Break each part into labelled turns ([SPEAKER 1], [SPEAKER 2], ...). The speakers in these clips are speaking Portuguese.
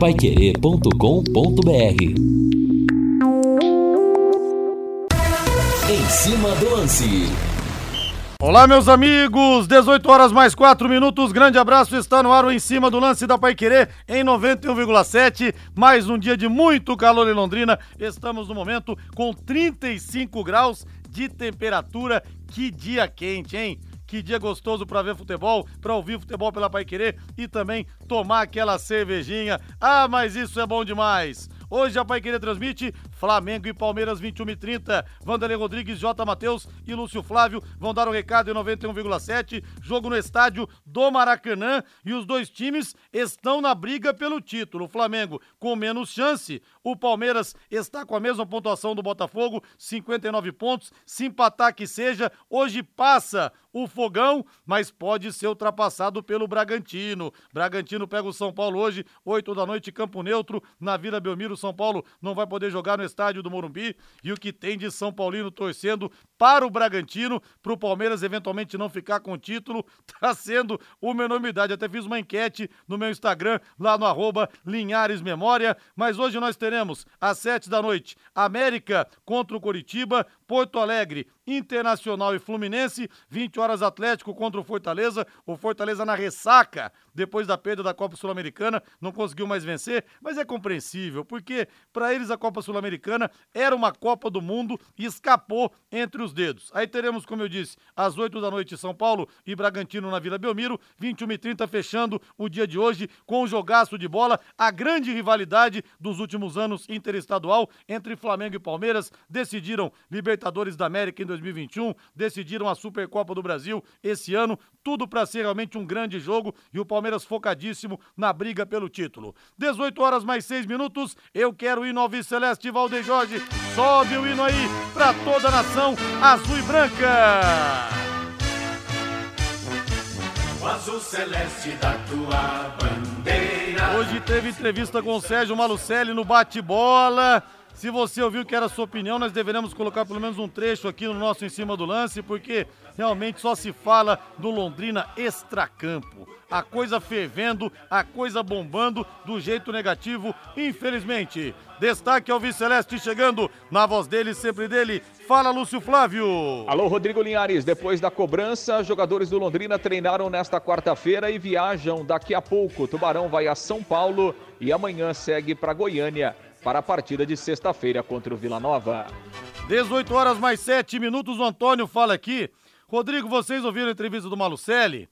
[SPEAKER 1] paiquerê.com.br Em cima do lance.
[SPEAKER 2] Olá, meus amigos, 18 horas mais 4 minutos. Grande abraço, está no ar o em cima do lance da Pai Querer em 91,7. Mais um dia de muito calor em Londrina. Estamos no momento com 35 graus de temperatura. Que dia quente, hein? Que dia gostoso para ver futebol, para ouvir futebol pela Pai Querer e também tomar aquela cervejinha. Ah, mas isso é bom demais. Hoje a Pai Querer transmite Flamengo e Palmeiras 21 e 30. Vanderlei Rodrigues, J. Matheus e Lúcio Flávio vão dar o recado em 91,7. Jogo no estádio do Maracanã e os dois times estão na briga pelo título. O Flamengo com menos chance, o Palmeiras está com a mesma pontuação do Botafogo, 59 pontos. Se empatar que seja, hoje passa o Fogão, mas pode ser ultrapassado pelo Bragantino. Bragantino pega o São Paulo hoje, 8 da noite, Campo Neutro, na Vila Belmiro. São Paulo não vai poder jogar no estádio do Morumbi. E o que tem de São Paulino torcendo para o Bragantino, para o Palmeiras eventualmente não ficar com o título, tá sendo uma enormidade. Até fiz uma enquete no meu Instagram, lá no arroba Linhares Memória. Mas hoje nós teremos, às sete da noite, América contra o Coritiba, Porto Alegre, Internacional e Fluminense, 20 horas Atlético contra o Fortaleza, o Fortaleza na ressaca depois da perda da Copa Sul-Americana, não conseguiu mais vencer, mas é compreensível, porque para eles a Copa Sul-Americana era uma Copa do Mundo e escapou entre os dedos. Aí teremos, como eu disse, às 8 da noite São Paulo e Bragantino na Vila Belmiro, 21 e 30 fechando o dia de hoje com o jogaço de bola, a grande rivalidade dos últimos anos interestadual entre Flamengo e Palmeiras, decidiram Libertadores da América em 2021, decidiram a Supercopa do Brasil esse ano, tudo para ser realmente um grande jogo e o Palmeiras focadíssimo na briga pelo título. 18 horas mais 6 minutos, eu quero ir no Alves Celeste Valdeir Jorge. Sobe o hino aí para toda a nação azul e branca.
[SPEAKER 3] O azul celeste da tua bandeira.
[SPEAKER 2] Hoje teve entrevista com o Sérgio Malucelli no bate-bola. Se você ouviu que era a sua opinião, nós deveremos colocar pelo menos um trecho aqui no nosso Em Cima do Lance, porque realmente só se fala do Londrina extracampo. A coisa fervendo, a coisa bombando do jeito negativo, infelizmente. Destaque ao Viceleste chegando, na voz dele, sempre dele. Fala, Lúcio Flávio.
[SPEAKER 4] Alô, Rodrigo Linhares. Depois da cobrança, jogadores do Londrina treinaram nesta quarta-feira e viajam daqui a pouco. Tubarão vai a São Paulo e amanhã segue para Goiânia para a partida de sexta-feira contra o Vila Nova.
[SPEAKER 2] 18 horas mais 7 minutos, o Antônio fala aqui. Rodrigo, vocês ouviram a entrevista do Malucelli?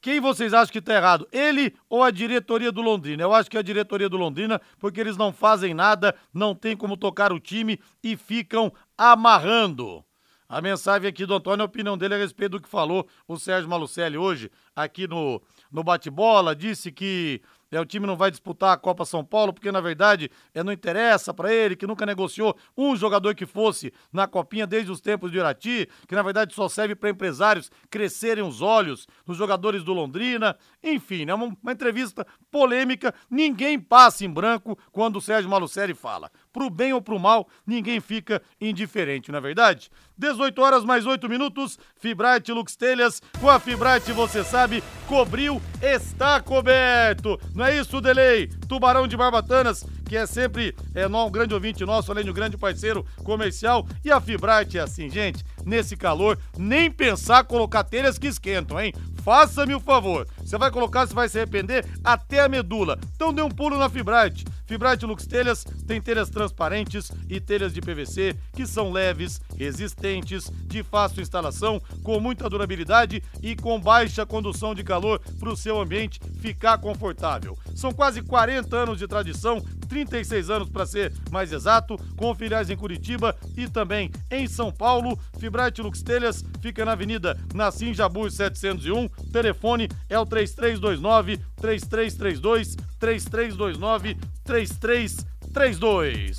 [SPEAKER 2] Quem vocês acham que está errado? Ele ou a diretoria do Londrina? Eu acho que é a diretoria do Londrina, porque eles não fazem nada, não tem como tocar o time e ficam amarrando. A mensagem aqui do Antônio, a opinião dele a respeito do que falou o Sérgio Malucelli hoje aqui no, no bate-bola. Disse que é, o time não vai disputar a Copa São Paulo, porque na verdade é, não interessa para ele, que nunca negociou um jogador que fosse na Copinha desde os tempos de Irati, que na verdade só serve para empresários crescerem os olhos nos jogadores do Londrina. Enfim, é né, uma, uma, entrevista polêmica. Ninguém passa em branco quando o Sérgio Malucelli fala. Pro bem ou pro mal, ninguém fica indiferente, não é verdade? 18 horas mais 8 minutos, Fibrate Lux Telhas, com a Fibrate você sabe, cobriu, está coberto. Não é isso, Delay? Tubarão de Barbatanas, que é sempre é, um grande ouvinte nosso, além de um grande parceiro comercial. E a Fibrate é assim, gente, nesse calor, nem pensar colocar telhas que esquentam, hein? Faça-me o favor. Você vai colocar, você vai se arrepender até a medula. Então dê um pulo na Fibrate. Fibrate Lux Telhas tem telhas transparentes e telhas de PVC que são leves, resistentes, de fácil instalação, com muita durabilidade e com baixa condução de calor para o seu ambiente ficar confortável. São quase 40 anos de tradição, 36 anos para ser mais exato, com filiais em Curitiba e também em São Paulo. Fibrate Lux Telhas fica na Avenida Nassim Jabur 701. Telefone é o 3329 3332 3329 3332.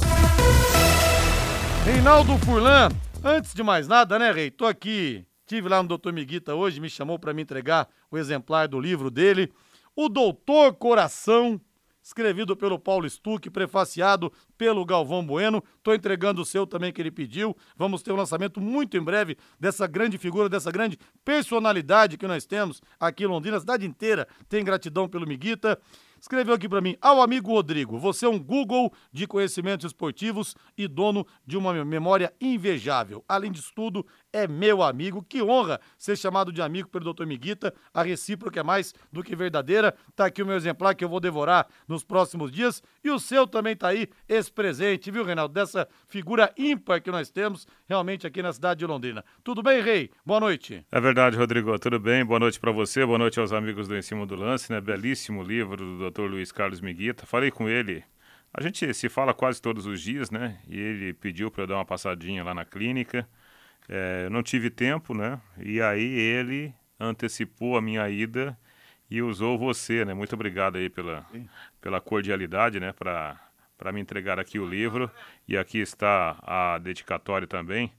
[SPEAKER 2] Reinaldo Furlan, antes de mais nada, né, Rei? Tô aqui, tive lá no Doutor Miguita hoje, me chamou para me entregar o exemplar do livro dele, O Doutor Coração, escrevido pelo Paulo Stuck, prefaciado pelo Galvão Bueno. Tô entregando o seu também que ele pediu. Vamos ter um lançamento muito em breve dessa grande figura, dessa grande personalidade que nós temos aqui em Londrina. A cidade inteira tem gratidão pelo Miguita. escreveu aqui para mim: Ao amigo Rodrigo, você é um Google de conhecimentos esportivos e dono de uma memória invejável. Além disso tudo, é meu amigo. Que honra ser chamado de amigo pelo Dr. Miguita. A recíproca é mais do que verdadeira. Tá aqui o meu exemplar que eu vou devorar nos próximos dias. E o seu também tá aí, esse presente, viu, Reinaldo? Dessa figura ímpar que nós temos realmente aqui na cidade de Londrina. Tudo bem, Rei? Boa noite.
[SPEAKER 5] É verdade, Rodrigo. Tudo bem? Boa noite para você. Boa noite aos amigos do Em Cima do Lance, né? Belíssimo livro do Dr. Luiz Carlos Miguita. Falei com ele. A gente se fala quase todos os dias, né? E ele pediu para eu dar uma passadinha lá na clínica. É, não tive tempo, né? E aí ele antecipou a minha ida e usou você, né? Muito obrigado aí pela, pela cordialidade, né? Para para me entregar aqui o livro. E aqui está a dedicatória também.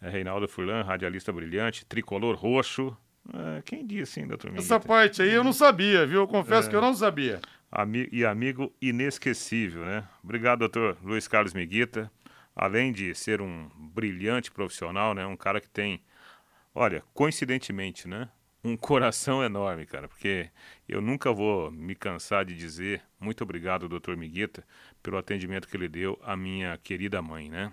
[SPEAKER 5] É Reinaldo Furlan, radialista brilhante, tricolor roxo. É, quem disse, hein, doutor
[SPEAKER 2] Essa parte aí eu não sabia, viu? Eu confesso é. que eu não sabia.
[SPEAKER 5] Ami e amigo inesquecível, né? Obrigado, doutor Luiz Carlos Miguita além de ser um brilhante profissional, né, um cara que tem, olha, coincidentemente, né, um coração enorme, cara, porque eu nunca vou me cansar de dizer muito obrigado, doutor Miguita, pelo atendimento que ele deu à minha querida mãe, né?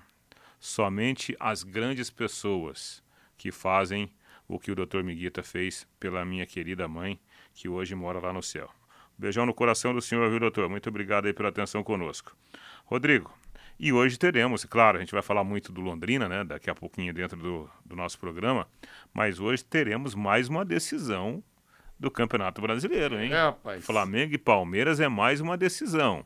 [SPEAKER 5] Somente as grandes pessoas que fazem o que o doutor Miguita fez pela minha querida mãe, que hoje mora lá no céu. Beijão no coração do senhor, viu, doutor? Muito obrigado aí pela atenção conosco. Rodrigo, e hoje teremos, claro, a gente vai falar muito do Londrina, né? Daqui a pouquinho dentro do, do nosso programa. Mas hoje teremos mais uma decisão do Campeonato Brasileiro, hein?
[SPEAKER 2] É, rapaz.
[SPEAKER 5] Flamengo e Palmeiras é mais uma decisão.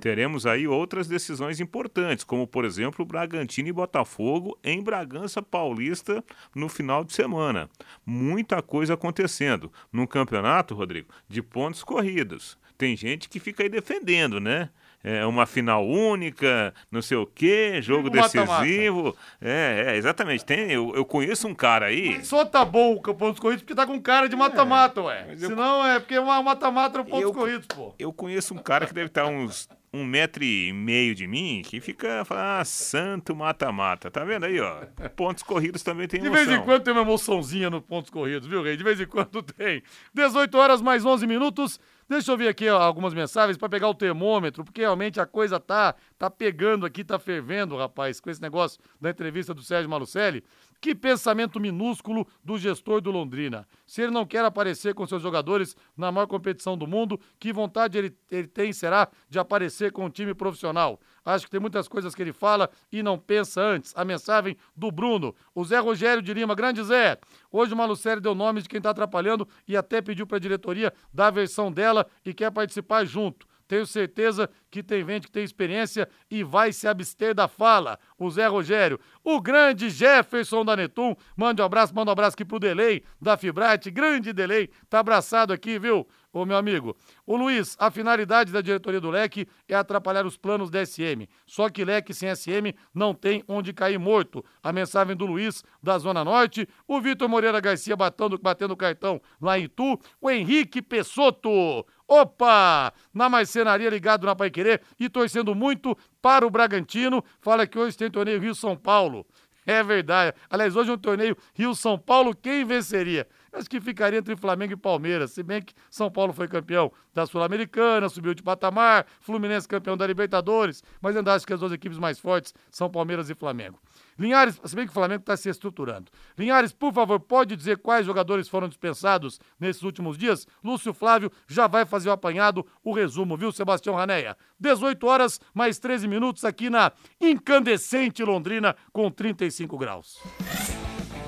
[SPEAKER 5] Teremos aí outras decisões importantes, como por exemplo Bragantino e Botafogo em Bragança Paulista no final de semana. Muita coisa acontecendo no campeonato, Rodrigo, de pontos corridos. Tem gente que fica aí defendendo, né? É, uma final única, não sei o quê, jogo decisivo. Mata -mata. É, é, exatamente. Tem, eu, eu conheço um cara aí.
[SPEAKER 2] Mas só tá bom o pontos corridos porque tá com cara de mata-mata, é, ué. Eu... Senão é porque é uma mata-mata no pontos eu, corridos, pô.
[SPEAKER 5] Eu conheço um cara que deve estar uns um metro e meio de mim que fica falando, ah, santo mata-mata. Tá vendo aí, ó? Pontos corridos também tem emoção.
[SPEAKER 2] De vez em quando tem uma emoçãozinha no pontos corridos, viu, Rei? De vez em quando tem. 18 horas mais 11 minutos. Deixa eu ver aqui ó, algumas mensagens para pegar o termômetro, porque realmente a coisa tá, tá pegando aqui, tá fervendo, rapaz, com esse negócio da entrevista do Sérgio Malucelli. Que pensamento minúsculo do gestor do Londrina. Se ele não quer aparecer com seus jogadores na maior competição do mundo, que vontade ele, ele tem será de aparecer com o time profissional? Acho que tem muitas coisas que ele fala e não pensa antes. A mensagem do Bruno. O Zé Rogério de Lima, grande Zé. Hoje o Malucelli deu nome de quem está atrapalhando e até pediu para a diretoria dar a versão dela e quer participar junto. Tenho certeza que tem gente que tem experiência e vai se abster da fala. O Zé Rogério, o grande Jefferson da Netum, mande um abraço, manda um abraço aqui pro Delay da Fibrate, grande Delay, tá abraçado aqui, viu? Ô meu amigo, o Luiz, a finalidade da diretoria do Leque é atrapalhar os planos da SM. Só que Leque sem SM não tem onde cair morto. A mensagem do Luiz, da Zona Norte. O Vitor Moreira Garcia batendo, batendo cartão lá em Itu. O Henrique Pessoto. Opa! Na marcenaria ligado na Paiquerê e torcendo muito para o Bragantino. Fala que hoje tem torneio Rio-São Paulo. É verdade. Aliás, hoje é um torneio Rio-São Paulo. Quem venceria? Acho que ficaria entre Flamengo e Palmeiras. Se bem que São Paulo foi campeão da Sul-Americana, subiu de patamar, Fluminense campeão da Libertadores, mas ainda acho que as duas equipes mais fortes são Palmeiras e Flamengo. Linhares, se bem que o Flamengo está se estruturando. Linhares, por favor, pode dizer quais jogadores foram dispensados nesses últimos dias? Lúcio Flávio já vai fazer o apanhado, o resumo, viu, Sebastião Raneia? 18 horas, mais 13 minutos aqui na incandescente Londrina, com 35 graus.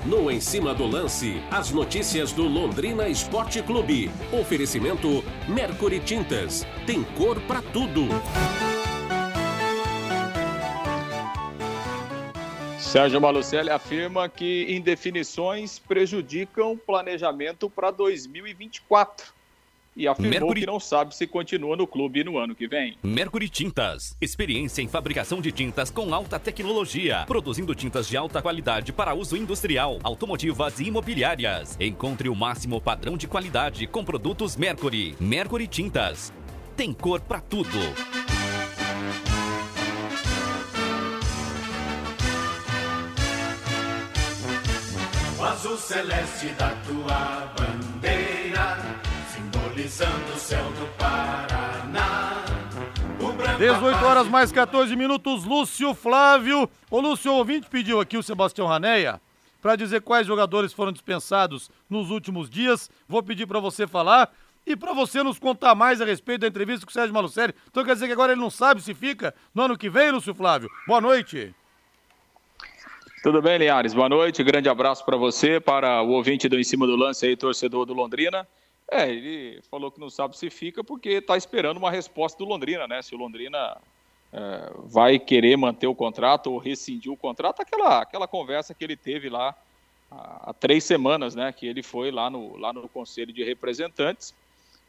[SPEAKER 1] No Em Cima do Lance, as notícias do Londrina Esporte Clube. Oferecimento Mercury Tintas. Tem cor para tudo.
[SPEAKER 4] Sérgio Malucelli afirma que indefinições prejudicam planejamento para 2024 e afirmou Mercury... que não sabe se continua no clube no ano que vem.
[SPEAKER 1] Mercury Tintas. Experiência em fabricação de tintas com alta tecnologia. Produzindo tintas de alta qualidade para uso industrial, automotivas e imobiliárias. Encontre o máximo padrão de qualidade com produtos Mercury. Mercury Tintas. Tem cor para tudo.
[SPEAKER 3] O azul celeste da tua bandeira simbolizando o céu do Paraná.
[SPEAKER 2] 18 horas mais 14 minutos, Lúcio Flávio. O Lúcio ouvinte pediu aqui o Sebastião Raneia para dizer quais jogadores foram dispensados nos últimos dias. Vou pedir para você falar e para você nos contar mais a respeito da entrevista com o Sérgio Malucelli. Então quer dizer que agora ele não sabe se fica no ano que vem, Lúcio Flávio? Boa noite.
[SPEAKER 4] Tudo bem, Linhares? Boa noite, grande abraço para você, para o ouvinte do Em Cima do Lance aí, torcedor do Londrina. É, ele falou que não sabe se fica porque está esperando uma resposta do Londrina, né? Se o Londrina é, vai querer manter o contrato ou rescindir o contrato, aquela, aquela conversa que ele teve lá há, há três semanas, né? Que ele foi lá no, lá no Conselho de Representantes.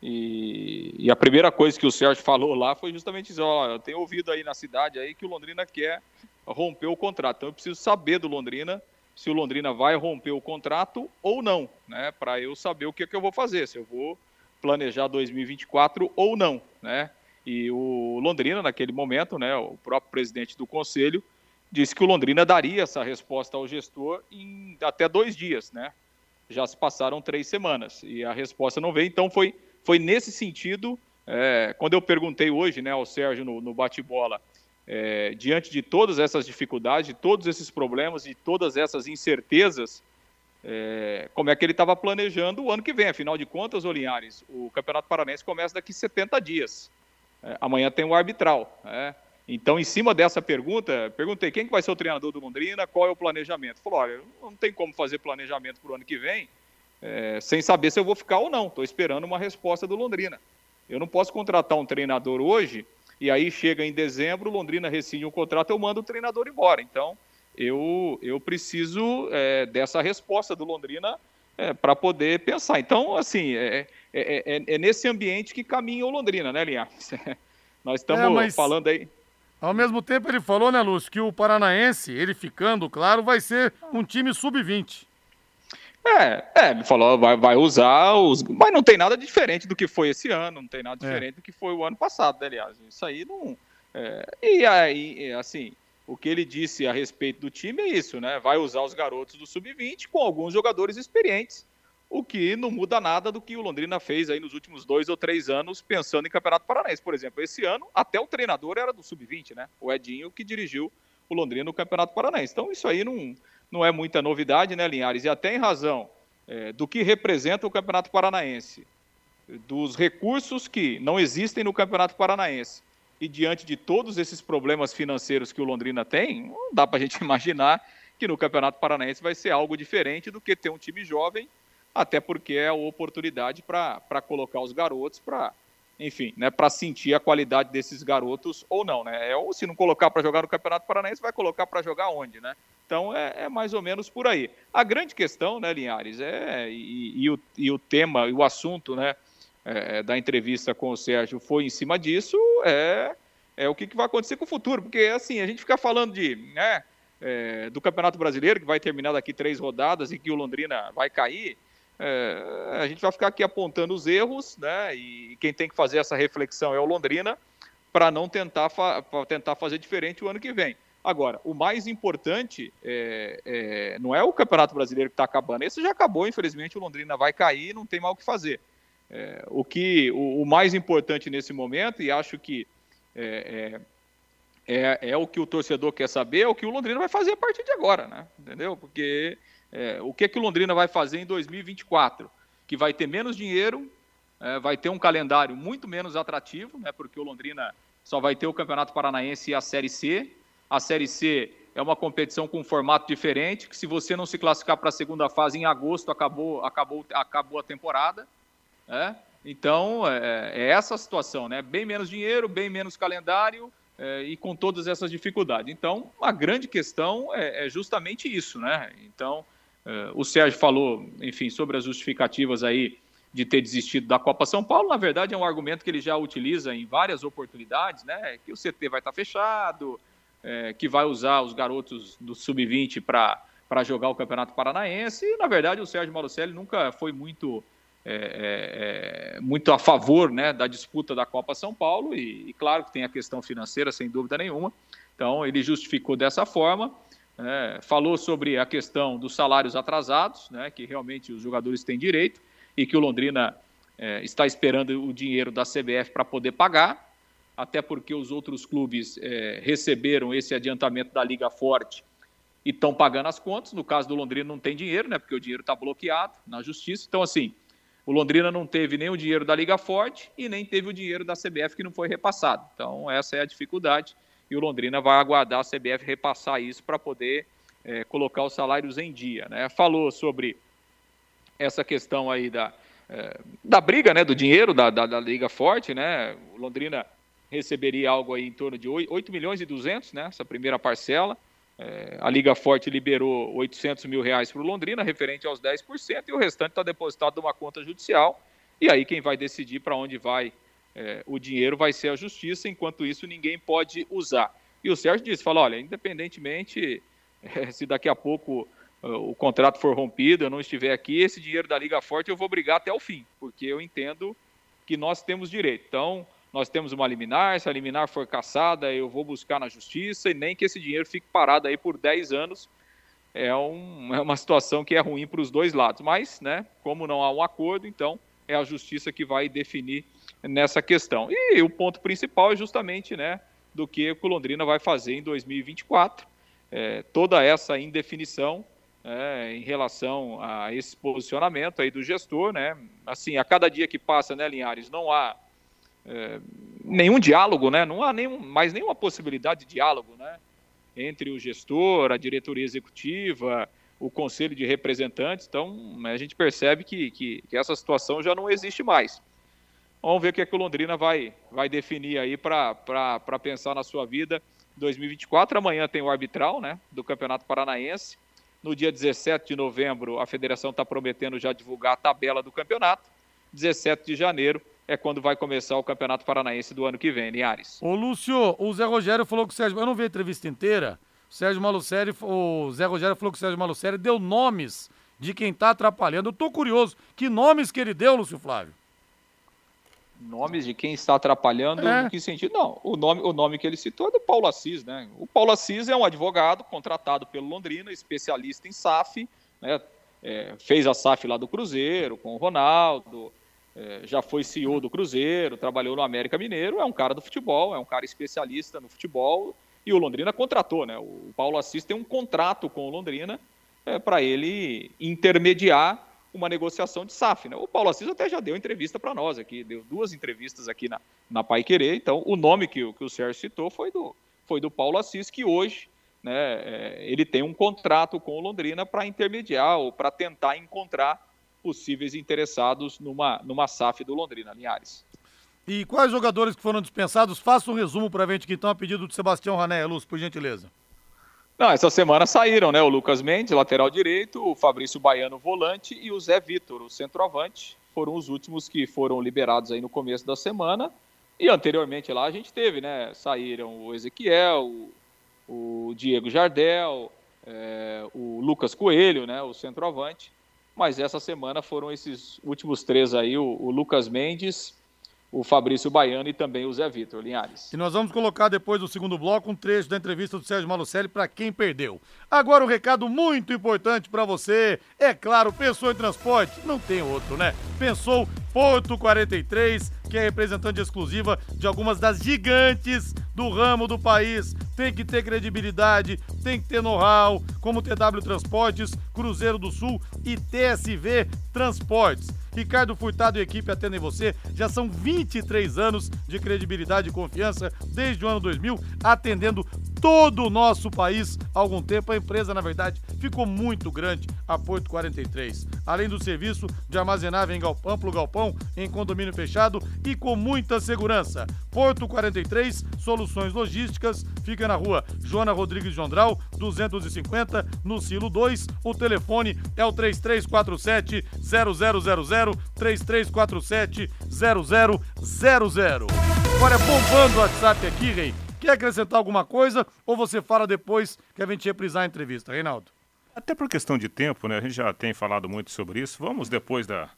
[SPEAKER 4] E, e, a primeira coisa que o Sérgio falou lá foi justamente isso: ó, eu tenho ouvido aí na cidade aí que o Londrina quer romper o contrato. Então eu preciso saber do Londrina se o Londrina vai romper o contrato ou não, né? Para eu saber o que, é que eu vou fazer, se eu vou planejar 2024 ou não, né? E o Londrina, naquele momento, né, o próprio presidente do conselho, disse que o Londrina daria essa resposta ao gestor em até dois dias, né? Já se passaram três semanas e a resposta não veio, então foi, foi nesse sentido. É, quando eu perguntei hoje né, ao Sérgio no, no bate-bola é, diante de todas essas dificuldades, de todos esses problemas, de todas essas incertezas, é, como é que ele estava planejando o ano que vem. Afinal de contas, Olinhares, o Campeonato Paranense começa daqui 70 dias. É, amanhã tem o arbitral. Né? Então, em cima dessa pergunta, perguntei quem que vai ser o treinador do Londrina, qual é o planejamento. Falou, olha, não tem como fazer planejamento para o ano que vem é, sem saber se eu vou ficar ou não. Estou esperando uma resposta do Londrina. Eu não posso contratar um treinador hoje e aí chega em dezembro, Londrina rescinde um contrato, eu mando o treinador embora. Então, eu, eu preciso é, dessa resposta do Londrina é, para poder pensar. Então, assim, é, é, é, nesse ambiente que caminha o Londrina, né, Linhares? Nós estamos mas... falando aí.
[SPEAKER 2] Ao mesmo tempo, ele falou, né, Lúcio, que o Paranaense, ele ficando, claro, vai ser um time sub-20.
[SPEAKER 4] É, é, ele falou, vai, vai usar os. Mas não tem nada diferente do que foi esse ano, não tem nada é. diferente é. do que foi o ano passado, né, aliás. Isso aí não. É, e aí, assim, o que ele disse a respeito do time é isso, né? Vai usar os garotos do Sub-20 com alguns jogadores experientes, o que não muda nada do que o Londrina fez aí nos últimos dois ou três anos, pensando em Campeonato Paranaense. Por exemplo, esse ano, até o treinador era do Sub-20, né? O Edinho que dirigiu o Londrina no Campeonato Paranaense. Então, isso aí não não é muita novidade, né, Linhares? E até em razão é, do que representa o Campeonato Paranaense, dos recursos que não existem no Campeonato Paranaense, e diante de todos esses problemas financeiros que o Londrina tem, não dá para a gente imaginar que no Campeonato Paranaense vai ser algo diferente do que ter um time jovem, até porque é a oportunidade para colocar os garotos para enfim, né, para sentir a qualidade desses garotos ou não, né? É, ou se não colocar para jogar no Campeonato Paranaense, vai colocar para jogar onde, né? Então é, é, mais ou menos por aí. A grande questão, né, Linhares, é, e, e, o, e o tema e o assunto né, é, da entrevista com o Sérgio foi em cima disso, é, é o que, que vai acontecer com o futuro. Porque assim, a gente fica falando de, né, é, do Campeonato Brasileiro, que vai terminar daqui três rodadas e que o Londrina vai cair. É, a gente vai ficar aqui apontando os erros, né? E quem tem que fazer essa reflexão é o Londrina, para não tentar, fa tentar fazer diferente o ano que vem. Agora, o mais importante é, é, não é o Campeonato Brasileiro que está acabando. Esse já acabou, infelizmente, o Londrina vai cair, não tem mal o que fazer. É, o que o, o, mais importante nesse momento, e acho que é, é, é, é, o que o torcedor quer saber, é o que o Londrina vai fazer a partir de agora, né? Entendeu? Porque é, o que, que o Londrina vai fazer em 2024? Que vai ter menos dinheiro, vai ter um calendário muito menos atrativo, né? Porque o Londrina só vai ter o Campeonato Paranaense e a Série C a Série C é uma competição com um formato diferente, que se você não se classificar para a segunda fase em agosto, acabou, acabou, acabou a temporada. Né? Então, é, é, essa a situação, né? Bem menos dinheiro, bem menos calendário é, e com todas essas dificuldades. Então, a grande questão é, é justamente isso, né? Então, é, o Sérgio falou, enfim, sobre as justificativas aí de ter desistido da Copa São Paulo. Na verdade, é um argumento que ele já utiliza em várias oportunidades, né? Que o CT vai estar fechado, é, que vai usar os garotos do sub-20 para jogar o Campeonato Paranaense. E, na verdade, o Sérgio Malucelli nunca foi muito, é, é, é, muito a favor né, da disputa da Copa São Paulo. E, e, claro que tem a questão financeira, sem dúvida nenhuma. Então, ele justificou dessa forma. É, falou sobre a questão dos salários atrasados, né, que realmente os jogadores têm direito e que o Londrina é, está esperando o dinheiro da CBF para poder pagar. Até porque os outros clubes é, receberam esse adiantamento da Liga Forte e estão pagando as contas. No caso do Londrina não tem dinheiro, né? Porque o dinheiro está bloqueado na justiça. Então, assim, o Londrina não teve nem o dinheiro da Liga Forte e nem teve o dinheiro da CBF que não foi repassado. Então, essa é a dificuldade. E o Londrina vai aguardar a CBF repassar isso para poder é, colocar os salários em dia. Né? Falou sobre essa questão aí da, é, da briga, né, do dinheiro da, da, da, Liga Forte, né? O Londrina receberia algo aí em torno de 8, milhões e 200, né? Essa primeira parcela. É, a Liga Forte liberou 800 mil reais para o Londrina, referente aos 10%, e o restante está depositado numa conta judicial. E aí quem vai decidir para onde vai é, o dinheiro vai ser a justiça, enquanto isso ninguém pode usar. E o Sérgio disse, fala, olha, independentemente é, se daqui a pouco o contrato for rompido, eu não estiver aqui, esse dinheiro da Liga Forte eu vou brigar até o fim, porque eu entendo que nós temos direito. Então, nós temos uma liminar, se a liminar for caçada, eu vou buscar na justiça e nem que esse dinheiro fique parado aí por 10 anos. É, um, é uma situação que é ruim para os dois lados. Mas, né, como não há um acordo, então é a justiça que vai definir nessa questão. E o ponto principal é justamente né, do que o Londrina vai fazer em 2024. É, toda essa indefinição é, em relação a esse posicionamento aí do gestor, né? Assim, a cada dia que passa, né, Linhares, não há é, nenhum diálogo, né? Não há nenhum, mais nenhuma possibilidade de diálogo, né? Entre o gestor, a diretoria executiva, o conselho de representantes. Então, a gente percebe que, que, que essa situação já não existe mais. Vamos ver o que, é que o Londrina vai, vai definir aí para pensar na sua vida 2024. Amanhã tem o arbitral né, do Campeonato Paranaense. No dia 17 de novembro, a federação está prometendo já divulgar a tabela do campeonato. 17 de janeiro é quando vai começar o Campeonato Paranaense do ano que vem, Linhares.
[SPEAKER 2] Ô, Lúcio, o Zé Rogério falou que o Sérgio. Eu não vi a entrevista inteira. O Sérgio Malucelli, o Zé Rogério falou que o Sérgio Malucelli deu nomes de quem está atrapalhando. Eu tô curioso. Que nomes que ele deu, Lúcio Flávio?
[SPEAKER 4] Nomes de quem está atrapalhando, é. em que sentido? Não, o nome, o nome que ele citou é do Paulo Assis, né? O Paulo Assis é um advogado contratado pelo Londrina, especialista em SAF, né? É, fez a SAF lá do Cruzeiro, com o Ronaldo, já foi CEO do Cruzeiro, trabalhou no América Mineiro, é um cara do futebol, é um cara especialista no futebol, e o Londrina contratou, né? O Paulo Assis tem um contrato com o Londrina é, para ele intermediar uma negociação de SAF. Né? O Paulo Assis até já deu entrevista para nós aqui, deu duas entrevistas aqui na, na Pai Querer. Então, o nome que, que o Sérgio citou foi do, foi do Paulo Assis, que hoje né, é, ele tem um contrato com o Londrina para intermediar ou para tentar encontrar possíveis interessados numa, numa SAF do Londrina, Linhares.
[SPEAKER 2] E quais jogadores que foram dispensados? Faça um resumo para a gente que estão a pedido de Sebastião Rané, Luz, por gentileza.
[SPEAKER 4] Não, essa semana saíram, né? O Lucas Mendes, lateral direito, o Fabrício Baiano, volante, e o Zé Vitor, o centroavante. Foram os últimos que foram liberados aí no começo da semana. E anteriormente lá a gente teve, né? Saíram o Ezequiel, o, o Diego Jardel, é, o Lucas Coelho, né? O centroavante. Mas essa semana foram esses últimos três aí, o, o Lucas Mendes, o Fabrício Baiano e também o Zé Vitor Linhares.
[SPEAKER 2] E nós vamos colocar depois do segundo bloco um trecho da entrevista do Sérgio Malucelli para quem perdeu. Agora um recado muito importante para você. É claro, pensou em transporte? Não tem outro, né? Pensou Porto 43, que é representante exclusiva de algumas das gigantes do ramo do país. Tem que ter credibilidade, tem que ter know-how, como TW Transportes, Cruzeiro do Sul e TSV Transportes. Ricardo Furtado e equipe atendem você. Já são 23 anos de credibilidade e confiança desde o ano 2000, atendendo todo o nosso país. Há algum tempo a empresa, na verdade, ficou muito grande, a Porto 43. Além do serviço de armazenagem em galpão, amplo galpão, em condomínio fechado e com muita segurança. Porto 43, soluções logísticas, fica na rua Joana Rodrigues Jondral, 250, no Silo 2. O telefone é o 3347 0000 3347 0000. Agora bombando o WhatsApp aqui, Rei Quer acrescentar alguma coisa ou você fala depois que a gente reprisar a entrevista, Reinaldo?
[SPEAKER 5] Até por questão de tempo, né? A gente já tem falado muito sobre isso. Vamos depois da,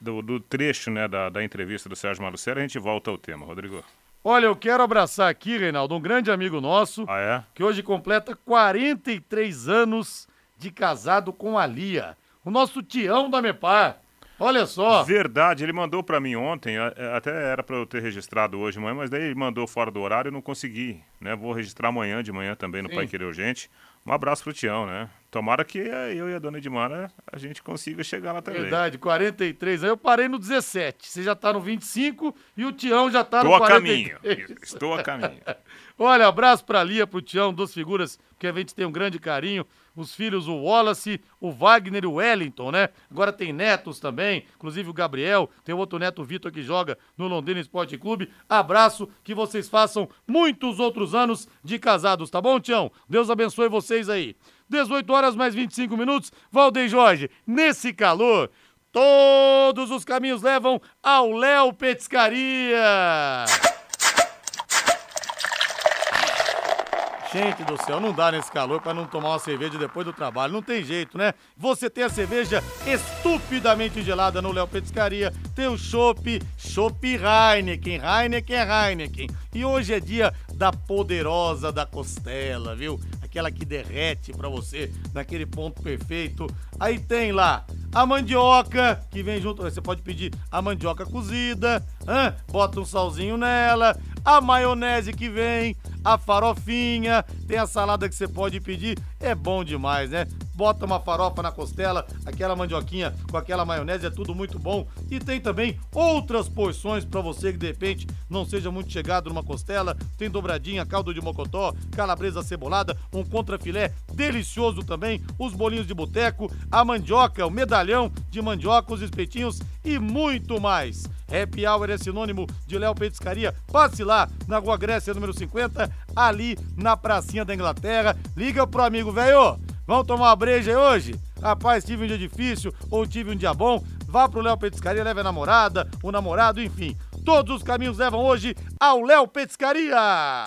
[SPEAKER 5] do, do trecho né, da, da entrevista do Sérgio Malucelli, a gente volta ao tema, Rodrigo.
[SPEAKER 2] Olha, eu quero abraçar aqui, Reinaldo, um grande amigo nosso,
[SPEAKER 5] ah, é?
[SPEAKER 2] que hoje completa 43 anos de casado com a Lia, o nosso Tião da Mepar. Olha só.
[SPEAKER 5] Verdade, ele mandou para mim ontem, até era para eu ter registrado hoje de manhã, mas daí ele mandou fora do horário e não consegui, né? Vou registrar amanhã de manhã também no Sim. Pai Querer Urgente. Um abraço pro Tião, né? Tomara que eu e a dona Edmara a gente consiga chegar lá também.
[SPEAKER 2] Verdade, 43. Aí eu parei no 17. Você já tá no 25 e o Tião já tá no
[SPEAKER 5] 43. Estou a caminho. Estou a caminho.
[SPEAKER 2] Olha, abraço pra Lia, pro Tião, duas figuras que a gente tem um grande carinho os filhos, o Wallace, o Wagner e o Wellington, né? Agora tem netos também, inclusive o Gabriel, tem outro neto, o Vitor, que joga no Londrina Esporte Clube. Abraço, que vocês façam muitos outros anos de casados, tá bom, Tião? Deus abençoe vocês aí. 18 horas mais 25 minutos. Valdeir Jorge, nesse calor, todos os caminhos levam ao Léo Petiscaria. Gente do céu, não dá nesse calor para não tomar uma cerveja depois do trabalho. Não tem jeito, né? Você tem a cerveja estupidamente gelada no Léo Petiscaria. Tem o chopp, chopp Heineken. Heineken é Heineken. E hoje é dia da poderosa da costela, viu? Aquela que derrete para você naquele ponto perfeito. Aí tem lá a mandioca que vem junto. Você pode pedir a mandioca cozida, hein? bota um salzinho nela, a maionese que vem, a farofinha, tem a salada que você pode pedir, é bom demais, né? Bota uma farofa na costela, aquela mandioquinha com aquela maionese, é tudo muito bom. E tem também outras porções para você que de repente não seja muito chegado numa costela. Tem dobradinha, caldo de mocotó, calabresa cebolada, um contrafilé delicioso também, os bolinhos de boteco, a mandioca, o medalhão de mandioca, os espetinhos e muito mais. Happy Hour é sinônimo de Léo Petiscaria. Passe lá na Rua Grécia, número 50, ali na pracinha da Inglaterra. Liga pro amigo, velho. Vamos tomar uma breja aí hoje? Rapaz, tive um dia difícil ou tive um dia bom. Vá pro Léo Petiscaria, leve a namorada, o namorado, enfim. Todos os caminhos levam hoje ao Léo Petiscaria.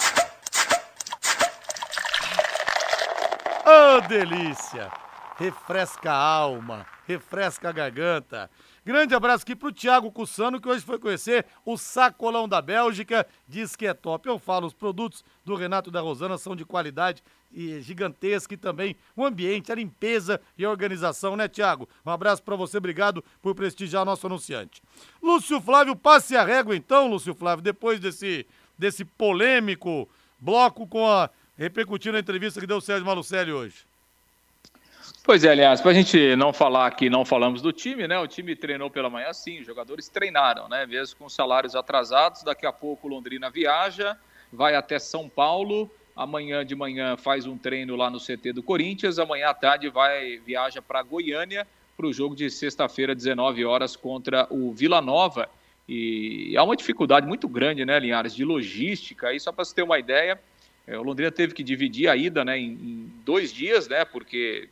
[SPEAKER 2] Oh, delícia! Refresca a alma, refresca a garganta. Grande abraço aqui pro Thiago Cussano, que hoje foi conhecer o sacolão da Bélgica. Diz que é top. Eu falo, os produtos do Renato da Rosana são de qualidade e gigantesca e também o ambiente, a limpeza e a organização, né, Tiago? Um abraço para você, obrigado por prestigiar nosso anunciante. Lúcio Flávio, passe a régua então, Lúcio Flávio, depois desse, desse polêmico bloco com a repercutindo a entrevista que deu o Sérgio Malucelli hoje.
[SPEAKER 4] Pois é, aliás, para a gente não falar que não falamos do time, né? O time treinou pela manhã, sim, os jogadores treinaram, né? Mesmo com salários atrasados, daqui a pouco Londrina viaja, vai até São Paulo, amanhã de manhã faz um treino lá no CT do Corinthians, amanhã à tarde vai viaja para Goiânia para o jogo de sexta-feira, 19 horas, contra o Vila Nova. E há uma dificuldade muito grande, né, Linhares, de logística. Aí, só para você ter uma ideia, é, o Londrina teve que dividir a ida né, em, em dois dias, né, porque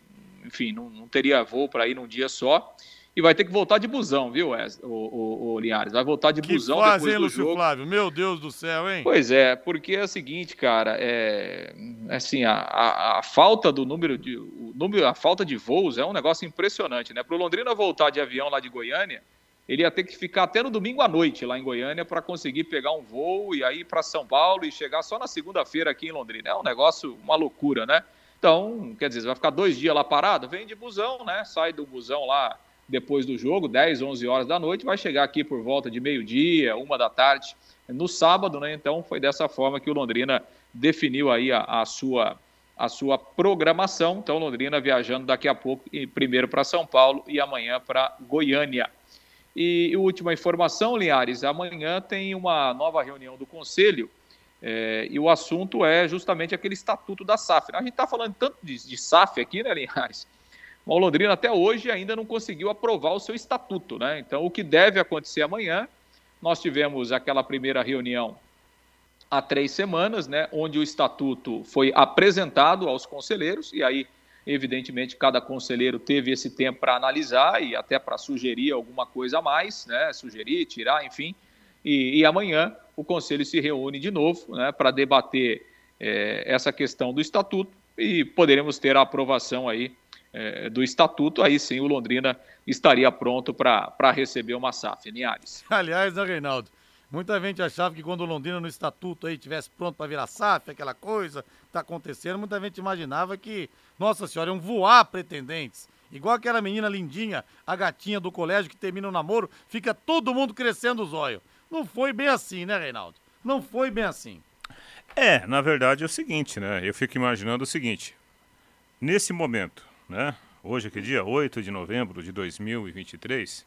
[SPEAKER 4] enfim, não, não teria voo para ir num dia só. E vai ter que voltar de busão, viu, o, o, o Linhares? Vai voltar de
[SPEAKER 2] que
[SPEAKER 4] busão
[SPEAKER 2] faz,
[SPEAKER 4] depois
[SPEAKER 2] hein,
[SPEAKER 4] do
[SPEAKER 2] Lúcio
[SPEAKER 4] jogo.
[SPEAKER 2] Flávio? Meu Deus do céu, hein?
[SPEAKER 4] Pois é, porque é o seguinte, cara, é assim, a, a, a, falta do número de o número, a falta de voos é um negócio impressionante, né? Para o Londrina voltar de avião lá de Goiânia, ele ia ter que ficar até no domingo à noite lá em Goiânia para conseguir pegar um voo e aí para São Paulo e chegar só na segunda-feira aqui em Londrina. É um negócio, uma loucura, né? Então, quer dizer, você vai ficar dois dias lá parado? Vem de busão, né? Sai do busão lá depois do jogo, 10, 11 horas da noite, vai chegar aqui por volta de meio-dia, uma da tarde, no sábado, né? Então, foi dessa forma que o Londrina definiu aí a, a sua a sua programação. Então, Londrina viajando daqui a pouco, primeiro para São Paulo e amanhã para Goiânia. E, última informação, Linhares, amanhã tem uma nova reunião do Conselho é, e o assunto é justamente aquele estatuto da SAF. A gente está falando tanto de, de, SAF aqui, né, Linhares? O Londrina até hoje ainda não conseguiu aprovar o seu estatuto, né? Então, o que deve acontecer amanhã, nós tivemos aquela primeira reunião há três semanas, né, onde o estatuto foi apresentado aos conselheiros, e aí, evidentemente, cada conselheiro teve esse tempo para analisar e até para sugerir alguma coisa a mais, né, sugerir, tirar, enfim. E, e amanhã o Conselho se reúne de novo né, para debater é, essa questão do Estatuto e poderemos ter a aprovação aí é, do Estatuto. Aí sim o Londrina estaria pronto para receber uma SAF, Niares.
[SPEAKER 2] Aliás, né, Reinaldo? Muita gente achava que quando o Londrina no estatuto aí tivesse pronto para virar SAF, aquela coisa que está acontecendo, muita gente imaginava que, nossa senhora, iam voar pretendentes Igual aquela menina lindinha, a gatinha do colégio que termina o namoro, fica todo mundo crescendo os olhos. Não foi bem assim, né, Reinaldo? Não foi bem assim.
[SPEAKER 5] É, na verdade é o seguinte, né? Eu fico imaginando o seguinte. Nesse momento, né? Hoje é que dia 8 de novembro de 2023,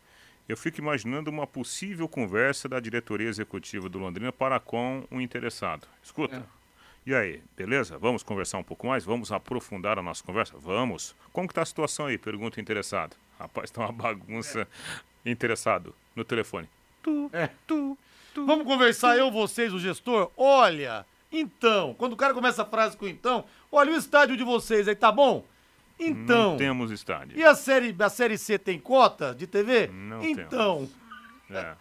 [SPEAKER 5] eu fico imaginando uma possível conversa da diretoria executiva do Londrina para com o interessado. Escuta. É. E aí, beleza? Vamos conversar um pouco mais? Vamos aprofundar a nossa conversa? Vamos. Como que tá a situação aí? Pergunta o interessado. Rapaz, tá uma bagunça. É. Interessado no telefone.
[SPEAKER 2] Tu, é. tu, tu. Vamos conversar eu, vocês, o gestor? Olha, então, quando o cara começa a frase com então, olha o estádio de vocês aí, tá bom? Então.
[SPEAKER 5] Não temos estádio.
[SPEAKER 2] E a série, a série C tem cota de TV?
[SPEAKER 5] Não
[SPEAKER 2] então.
[SPEAKER 5] Temos. É.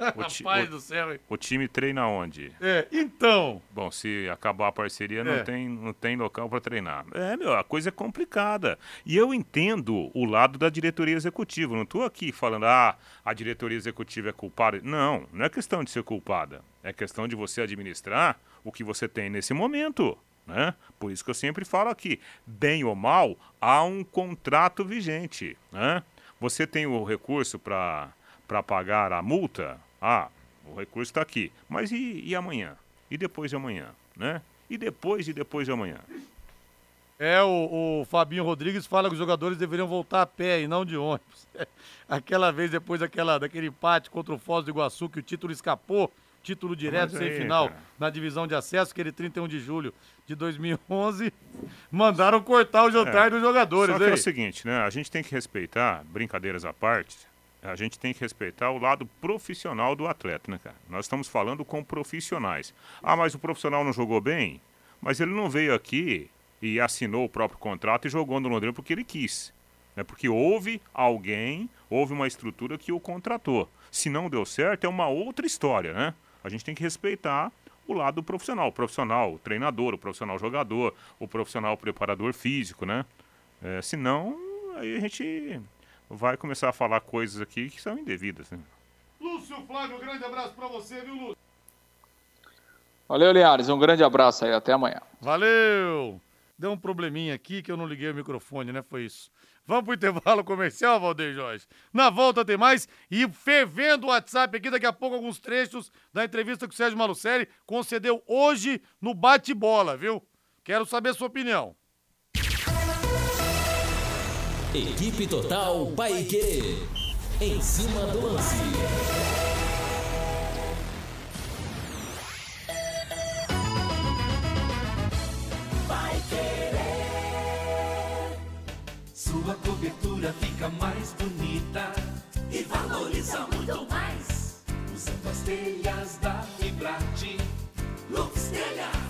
[SPEAKER 2] O Rapaz o, do céu.
[SPEAKER 5] O time treina onde?
[SPEAKER 2] É, então.
[SPEAKER 5] Bom, se acabar a parceria, não, é. tem, não tem local para treinar. É, meu, a coisa é complicada. E eu entendo o lado da diretoria executiva. Não estou aqui falando, ah, a diretoria executiva é culpada. Não, não é questão de ser culpada. É questão de você administrar o que você tem nesse momento. Né? Por isso que eu sempre falo aqui, bem ou mal, há um contrato vigente. Né? Você tem o recurso para pagar a multa? Ah, o recurso está aqui. Mas e, e amanhã? E depois de amanhã? Né? E depois de depois de amanhã?
[SPEAKER 2] É, o, o, Fabinho Rodrigues fala que os jogadores deveriam voltar a pé e não de ônibus. Aquela vez, depois daquela, daquele empate contra o Foz do Iguaçu, que o título escapou, título direto, sem final, na divisão de acesso, aquele 31 de julho de 2011, mandaram cortar o jantar é, dos jogadores.
[SPEAKER 5] Só que é o seguinte, né? A gente tem que respeitar, brincadeiras à parte, a gente tem que respeitar o lado profissional do atleta, né, cara? Nós estamos falando com profissionais. Ah, mas o profissional não jogou bem? Mas ele não veio aqui e assinou o próprio contrato e jogou no Londrina porque ele quis. Né? Porque houve alguém, houve uma estrutura que o contratou. Se não deu certo, é uma outra história, né? A gente tem que respeitar o lado profissional, o profissional o treinador, o profissional jogador, o profissional preparador físico, né? É, senão, aí a gente vai começar a falar coisas aqui que são indevidas, né?
[SPEAKER 2] Lúcio Flávio, um grande abraço para você, viu, Lúcio?
[SPEAKER 4] Valeu, Linhares, um grande abraço aí, até amanhã.
[SPEAKER 2] Valeu! Deu um probleminha aqui que eu não liguei o microfone, né? Foi isso. Vamos pro intervalo comercial, Valdeir Jorge. Na volta tem mais e fervendo o WhatsApp aqui, daqui a pouco alguns trechos da entrevista que o Sérgio Malucelli concedeu hoje no bate-bola, viu? Quero saber a sua opinião.
[SPEAKER 6] Equipe Total Paique. Em cima do lance.
[SPEAKER 3] Sua cobertura fica mais bonita e valoriza muito mais. Usando as telhas da Fibrate, Lux Telhas,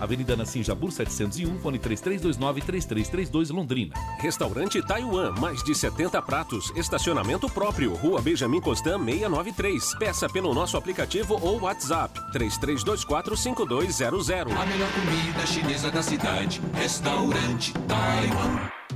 [SPEAKER 1] Avenida Nassim Jabur 701, fone 3329-3332 Londrina.
[SPEAKER 7] Restaurante Taiwan, mais de 70 pratos, estacionamento próprio, Rua Benjamin Constant 693. Peça pelo nosso aplicativo ou WhatsApp 33245200.
[SPEAKER 3] A melhor comida chinesa da cidade, Restaurante Taiwan.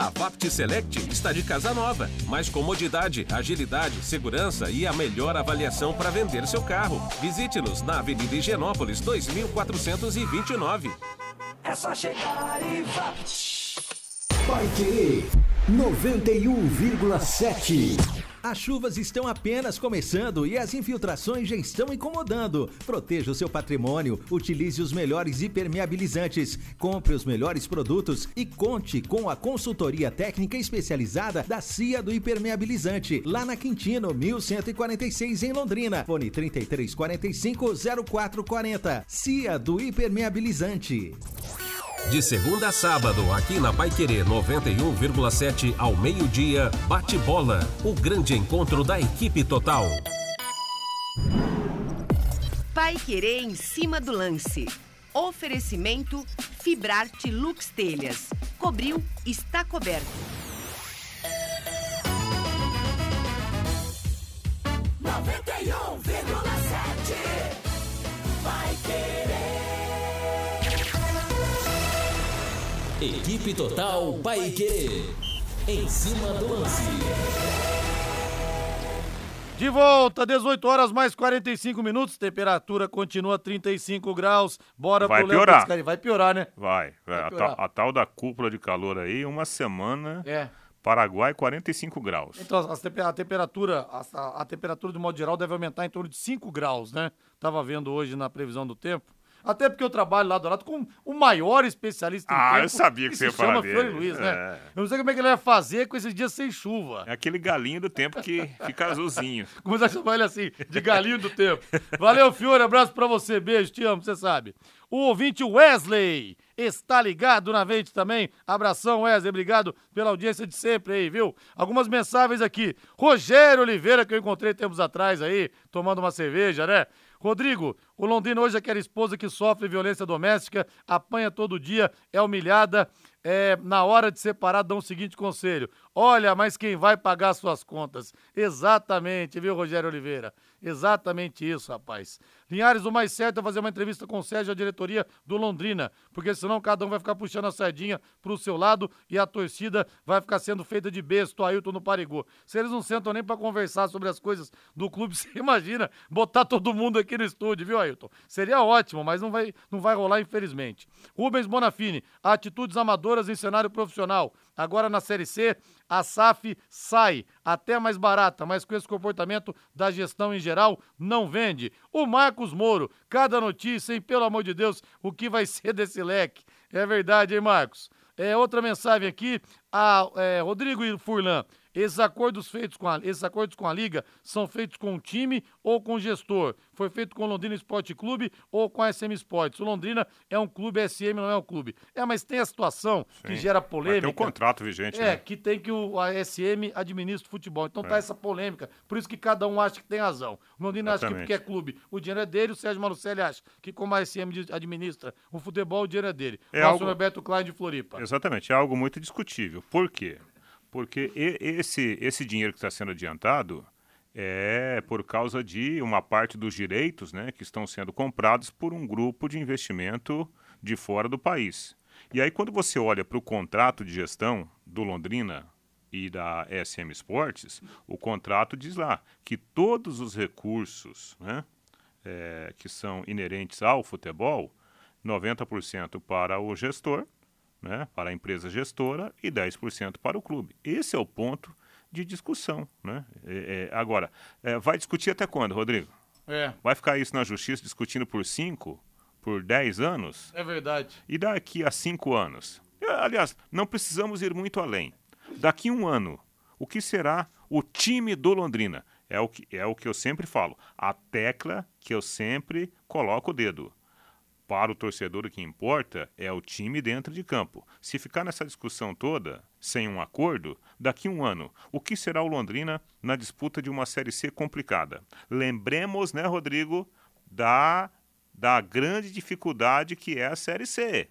[SPEAKER 7] A Vapt Select está de casa nova. Mais comodidade, agilidade, segurança e a melhor avaliação para vender seu carro. Visite-nos na Avenida Higienópolis 2429.
[SPEAKER 3] É só chegar e Vapt.
[SPEAKER 6] Vai querer 91,7.
[SPEAKER 8] As chuvas estão apenas começando e as infiltrações já estão incomodando. Proteja o seu patrimônio, utilize os melhores impermeabilizantes, compre os melhores produtos e conte com a consultoria técnica especializada da CIA do Impermeabilizante, lá na Quintino, 1146 em Londrina. Fone 3345 0440. CIA do Impermeabilizante.
[SPEAKER 7] De segunda a sábado, aqui na Paiquerê 91,7 ao meio-dia, bate bola, o grande encontro da equipe total.
[SPEAKER 9] Pai Querer em cima do lance. Oferecimento Fibrarte Lux Telhas. Cobriu, está coberto.
[SPEAKER 3] 91,7
[SPEAKER 6] Equipe Total Paique. Em cima do lance.
[SPEAKER 2] De volta, 18 horas mais 45 minutos, temperatura continua 35 graus. Bora
[SPEAKER 5] Vai
[SPEAKER 2] pro Léo
[SPEAKER 5] piorar.
[SPEAKER 2] Pescari. Vai piorar, né?
[SPEAKER 5] Vai, vai. A,
[SPEAKER 2] piorar.
[SPEAKER 5] tal, a tal da cúpula de calor aí, uma semana.
[SPEAKER 2] É.
[SPEAKER 5] Paraguai, 45 graus.
[SPEAKER 2] Então, a temperatura, a, a- a temperatura, de modo geral, deve aumentar em torno de 5 graus, né? Tava vendo hoje na previsão do tempo. Até porque eu trabalho lá do lado com o maior especialista em
[SPEAKER 5] Ah,
[SPEAKER 2] tempo.
[SPEAKER 5] eu sabia que
[SPEAKER 2] que
[SPEAKER 5] você ia falar
[SPEAKER 2] chama
[SPEAKER 5] dele.
[SPEAKER 2] Flori Luiz, né?
[SPEAKER 5] É.
[SPEAKER 2] Eu não sei como é que ele vai fazer com esses dias sem chuva.
[SPEAKER 5] É aquele galinho do tempo que fica azulzinho.
[SPEAKER 2] Começar a chamar ele assim, de galinho do tempo. Valeu, Fiore, abraço pra você, beijo, te amo, você sabe. O ouvinte Wesley está ligado na vente também. Abração, Wesley, obrigado pela audiência de sempre aí, viu? Algumas mensagens aqui. Rogério Oliveira, que eu encontrei tempos atrás aí, tomando uma cerveja, né? Rodrigo, o Londrina hoje é aquela esposa que sofre violência doméstica, apanha todo dia, é humilhada. É, na hora de separar, dá o seguinte conselho: olha, mas quem vai pagar suas contas? Exatamente, viu, Rogério Oliveira? Exatamente isso, rapaz. Linhares, o mais certo é fazer uma entrevista com o Sérgio a diretoria do Londrina, porque senão cada um vai ficar puxando a sardinha pro seu lado e a torcida vai ficar sendo feita de besta, Ailton no Parigô. Se eles não sentam nem pra conversar sobre as coisas do clube, você imagina botar todo mundo aqui no estúdio, viu, Ailton? Seria ótimo, mas não vai, não vai rolar, infelizmente. Rubens Bonafini, atitudes amadoras em cenário profissional. Agora na Série C, a SAF sai, até mais barata, mas com esse comportamento da gestão em geral, não vende. O Marcos Moro, cada notícia, hein? Pelo amor de Deus, o que vai ser desse leque? É verdade, hein, Marcos? É, outra mensagem aqui, a é, Rodrigo Furlan. Esses acordos feitos com a, esses acordos com a Liga são feitos com o time ou com o gestor? Foi feito com o Londrina Esporte Clube ou com a SM Sports? O Londrina é um clube, a SM não é um clube. É, mas tem a situação que
[SPEAKER 5] Sim.
[SPEAKER 2] gera
[SPEAKER 5] Mas
[SPEAKER 2] polêmica.
[SPEAKER 5] tem um contrato vigente,
[SPEAKER 2] É,
[SPEAKER 5] né?
[SPEAKER 2] que tem que o a SM administra o futebol. Então tá
[SPEAKER 5] É.
[SPEAKER 2] essa polêmica. Por isso que cada um acha que tem razão. O Londrina acha que
[SPEAKER 5] Exatamente.
[SPEAKER 2] porque é clube, o dinheiro é dele. O Sérgio Malucelli acha que como a SM administra o futebol, o dinheiro é dele.
[SPEAKER 5] É
[SPEAKER 2] Nosso
[SPEAKER 5] algo-
[SPEAKER 2] Roberto Klein de Floripa.
[SPEAKER 5] Exatamente, é algo muito discutível. Por quê? Porque esse, esse dinheiro que está sendo adiantado é por causa de uma parte dos direitos né, que estão sendo comprados por um grupo de investimento de fora do país. E aí, quando você olha para o contrato de gestão do Londrina e da SM Sports, o contrato diz lá que todos os recursos né, eh, que são inerentes ao futebol, 90% para o gestor, né, para a empresa gestora e 10% para o clube. Esse é o ponto de discussão. Né? É, é, agora, é, vai discutir até quando, Rodrigo?
[SPEAKER 2] É,
[SPEAKER 5] Vai ficar isso na justiça discutindo por 5, por 10 anos?
[SPEAKER 2] é verdade.
[SPEAKER 5] E daqui a 5 anos? É, Aliás, não precisamos ir muito além. Daqui a um ano, o que será o time do Londrina? É o que, é o que eu sempre falo. A tecla que eu sempre coloco o dedo para o torcedor o que importa é o time dentro de campo. Se ficar nessa discussão toda, sem um acordo, daqui um ano, o que será o Londrina na disputa de uma Série C complicada? Lembremos, né, Rodrigo, da, da grande dificuldade que é a Série C.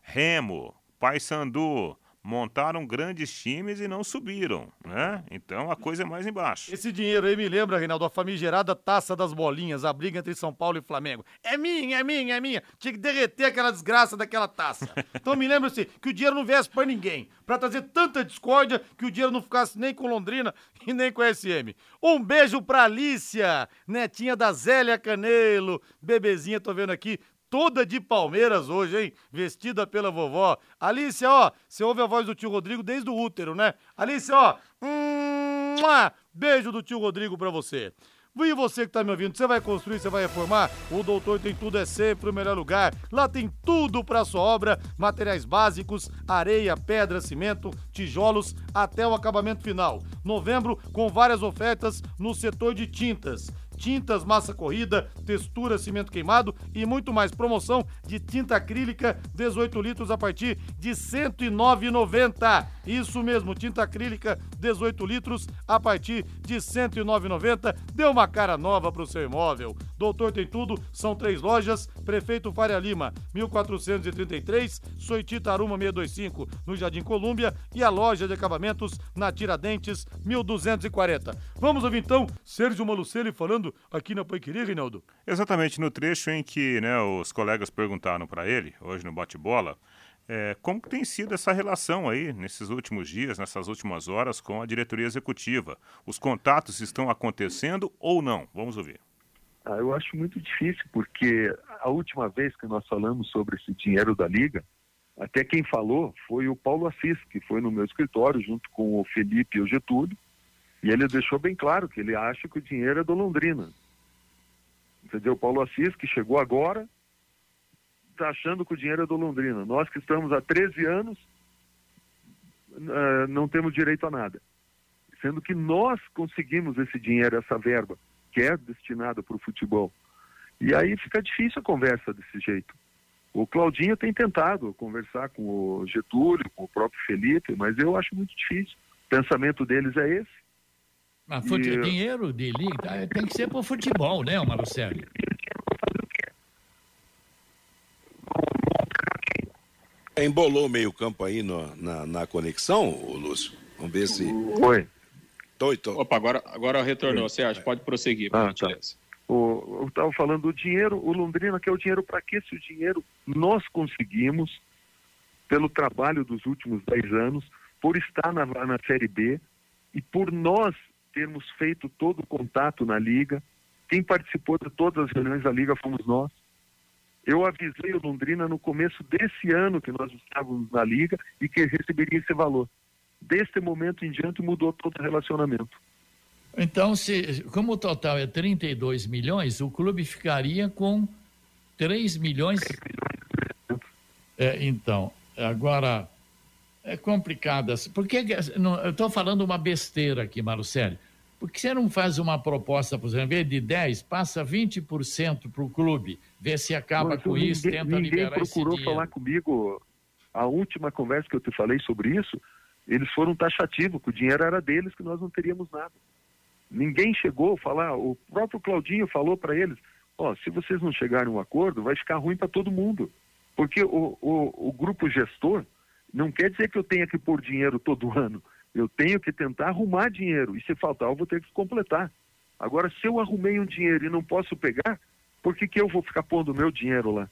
[SPEAKER 5] Remo, Paysandu, montaram grandes times e não subiram, né? Então a coisa é mais embaixo.
[SPEAKER 2] Esse dinheiro aí me lembra, Reinaldo, a famigerada taça das bolinhas, a briga entre São Paulo e Flamengo. É minha, é minha, é minha. Tinha que derreter aquela desgraça daquela taça. Então me lembra assim, que o dinheiro não viesse pra ninguém. Pra trazer tanta discórdia que o dinheiro não ficasse nem com Londrina e nem com a SM. Um beijo pra Alicia, netinha da Zélia Canelo. Bebezinha, tô vendo aqui, toda de Palmeiras hoje, hein? Vestida pela vovó. Alicia, ó, você ouve a voz do tio Rodrigo desde o útero, né? Alicia, ó, hum, beijo do tio Rodrigo pra você. E você que tá me ouvindo, você vai construir, você vai reformar? O Doutor Tem Tudo é sempre o melhor lugar. Lá tem tudo pra sua obra, materiais básicos, areia, pedra, cimento, tijolos, até o acabamento final. Novembro com várias ofertas no setor de tintas. Tintas, massa corrida, textura, cimento queimado e muito mais. Promoção de tinta acrílica 18 litros a partir de R$ 109,90. Isso mesmo, tinta acrílica 18 litros a partir de R$ 109,90. Dê uma cara nova para o seu imóvel. Doutor Tem Tudo, são três lojas. Prefeito Faria Lima, 1433, Soitita Aruma 625, no Jardim Colúmbia. E a loja de acabamentos na Tiradentes, 1240. Vamos ouvir então Sérgio Malucelli falando aqui na Paiqueria, Reinaldo.
[SPEAKER 5] Exatamente no trecho em que né, os colegas perguntaram para ele, hoje no bate-bola, é, como que tem sido essa relação aí nesses últimos dias, nessas últimas horas com a diretoria executiva? Os contatos estão acontecendo ou não? Vamos ouvir.
[SPEAKER 10] Ah, eu acho muito difícil, porque a última vez que nós falamos sobre esse dinheiro da Liga, até quem falou foi o Paulo Assis, que foi no meu escritório junto com o Felipe e o Getúlio, e ele deixou bem claro que ele acha que o dinheiro é do Londrina. Entendeu? O Paulo Assis, que chegou agora, está achando que o dinheiro é do Londrina. Nós que estamos há 13 anos, uh, não temos direito a nada. Sendo que nós conseguimos esse dinheiro, essa verba, que é destinada para o futebol. E aí fica difícil a conversa desse jeito. O Claudinho tem tentado conversar com o Getúlio, com o próprio Felipe, mas eu acho muito difícil. O pensamento deles é esse.
[SPEAKER 11] Mas fute... e... dinheiro de liga tem que ser para o futebol, né, Marcelo?
[SPEAKER 12] Embolou o meio-campo aí no, na, na conexão, Lúcio? Vamos ver se.
[SPEAKER 10] Oi.
[SPEAKER 13] Tô, tô. Opa, agora, agora retornou, Oi. Sérgio. Pode prosseguir, ah,
[SPEAKER 10] Tá. O, eu estava falando do dinheiro, o Londrina quer o dinheiro para quê? Se o dinheiro nós conseguimos, pelo trabalho dos últimos 10 anos, por estar na, na Série B e por nós termos feito todo o contato na Liga. Quem participou de todas as reuniões da Liga fomos nós. Eu avisei o Londrina no começo desse ano que nós estávamos na Liga e que receberia esse valor. Deste momento em diante mudou todo o relacionamento.
[SPEAKER 11] Então, se, como o total é 32 milhões, o clube ficaria com 3 milhões. É, então, agora é complicado. Porque não, eu estou falando uma besteira aqui, Marcelo. Por que você não faz uma proposta, por exemplo, de 10, passa 20% para o clube, vê se acaba Mas, com ninguém, isso, tenta
[SPEAKER 10] ninguém
[SPEAKER 11] liberar
[SPEAKER 10] procurou falar comigo. A última conversa que eu te falei sobre isso, eles foram taxativos, que o dinheiro era deles, que nós não teríamos nada. Ninguém chegou a falar, o próprio Claudinho falou para eles, ó, oh, se vocês não chegarem a um acordo, vai ficar ruim para todo mundo. Porque o, o, o grupo gestor não quer dizer que eu tenha que pôr dinheiro todo ano. Eu tenho que tentar arrumar dinheiro e se faltar eu vou ter que completar. Agora, se eu arrumei um dinheiro e não posso pegar, por que, que eu vou ficar pondo meu dinheiro lá?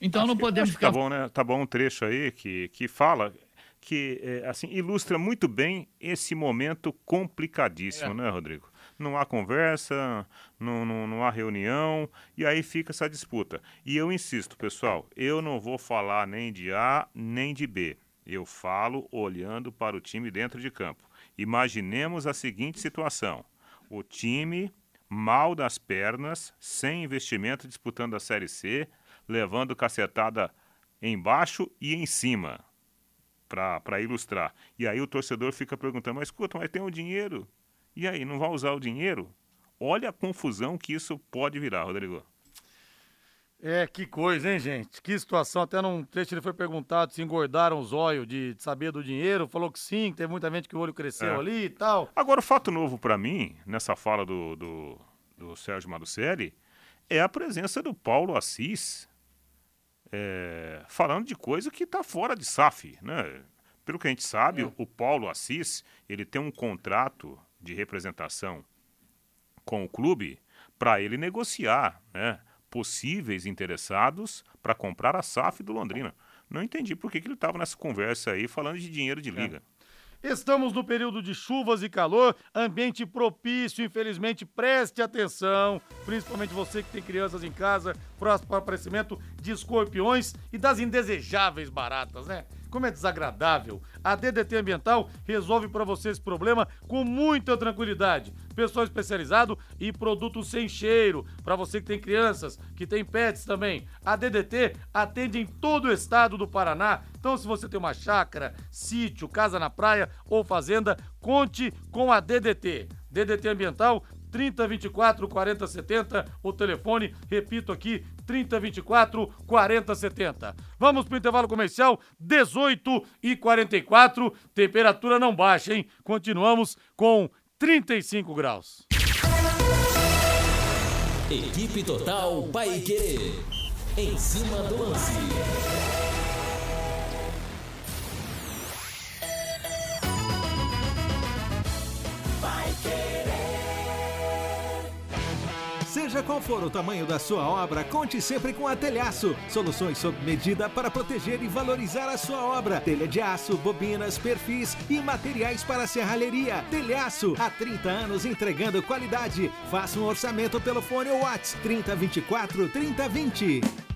[SPEAKER 11] Então acho não podemos
[SPEAKER 5] que, ficar... Tá bom, né? Tá bom um trecho aí que, que fala que é, assim ilustra muito bem esse momento complicadíssimo, é. né, Rodrigo? Não há conversa, não, não, não há reunião, e aí fica essa disputa. E eu insisto, pessoal, eu não vou falar nem de A nem de B. Eu falo olhando para o time dentro de campo. Imaginemos a seguinte situação: o time mal das pernas, sem investimento, disputando a Série C, levando cacetada embaixo e em cima, para ilustrar. E aí o torcedor fica perguntando: mas escuta, mas tem o dinheiro? E aí, não vai usar o dinheiro? Olha a confusão que isso pode virar, Rodrigo.
[SPEAKER 2] É, que coisa, hein, gente? Que situação. Até num trecho ele foi perguntado se engordaram os olhos de, de saber do dinheiro. Falou que sim, que teve muita gente que o olho cresceu é. ali e tal.
[SPEAKER 5] Agora, o fato novo para mim, nessa fala do, do, do Sérgio Marucelli, é a presença do Paulo Assis é, falando de coisa que está fora de SAF, né? Pelo que a gente sabe, é. o Paulo Assis, ele tem um contrato de representação com o clube para ele negociar, né? possíveis interessados para comprar a SAF do Londrina. Não entendi por que, que ele estava nessa conversa aí falando de dinheiro de liga.
[SPEAKER 2] É. Estamos no período de chuvas e calor, ambiente propício, infelizmente, preste atenção, principalmente você que tem crianças em casa, próximo para o aparecimento de escorpiões e das indesejáveis baratas, né? Como é desagradável. A DDT Ambiental resolve para você esse problema com muita tranquilidade. Pessoal especializado e produtos sem cheiro. Para você que tem crianças, que tem pets também. A DDT atende em todo o estado do Paraná. Então, se você tem uma chácara, sítio, casa na praia ou fazenda, conte com a DDT. DDT Ambiental 3024 4070, o telefone, repito aqui, 3024 4070. Vamos para o intervalo comercial, 18 e 44, temperatura não baixa, hein? Continuamos com 35 graus.
[SPEAKER 6] Equipe Total Paique. Em cima do lance.
[SPEAKER 8] Seja qual for o tamanho da sua obra, conte sempre com a Telhaço. Soluções sob medida para proteger e valorizar a sua obra. Telha de aço, bobinas, perfis e materiais para serralheria. Telhaço, há 30 anos entregando qualidade. Faça um orçamento pelo fone WhatsApp 3024 3020.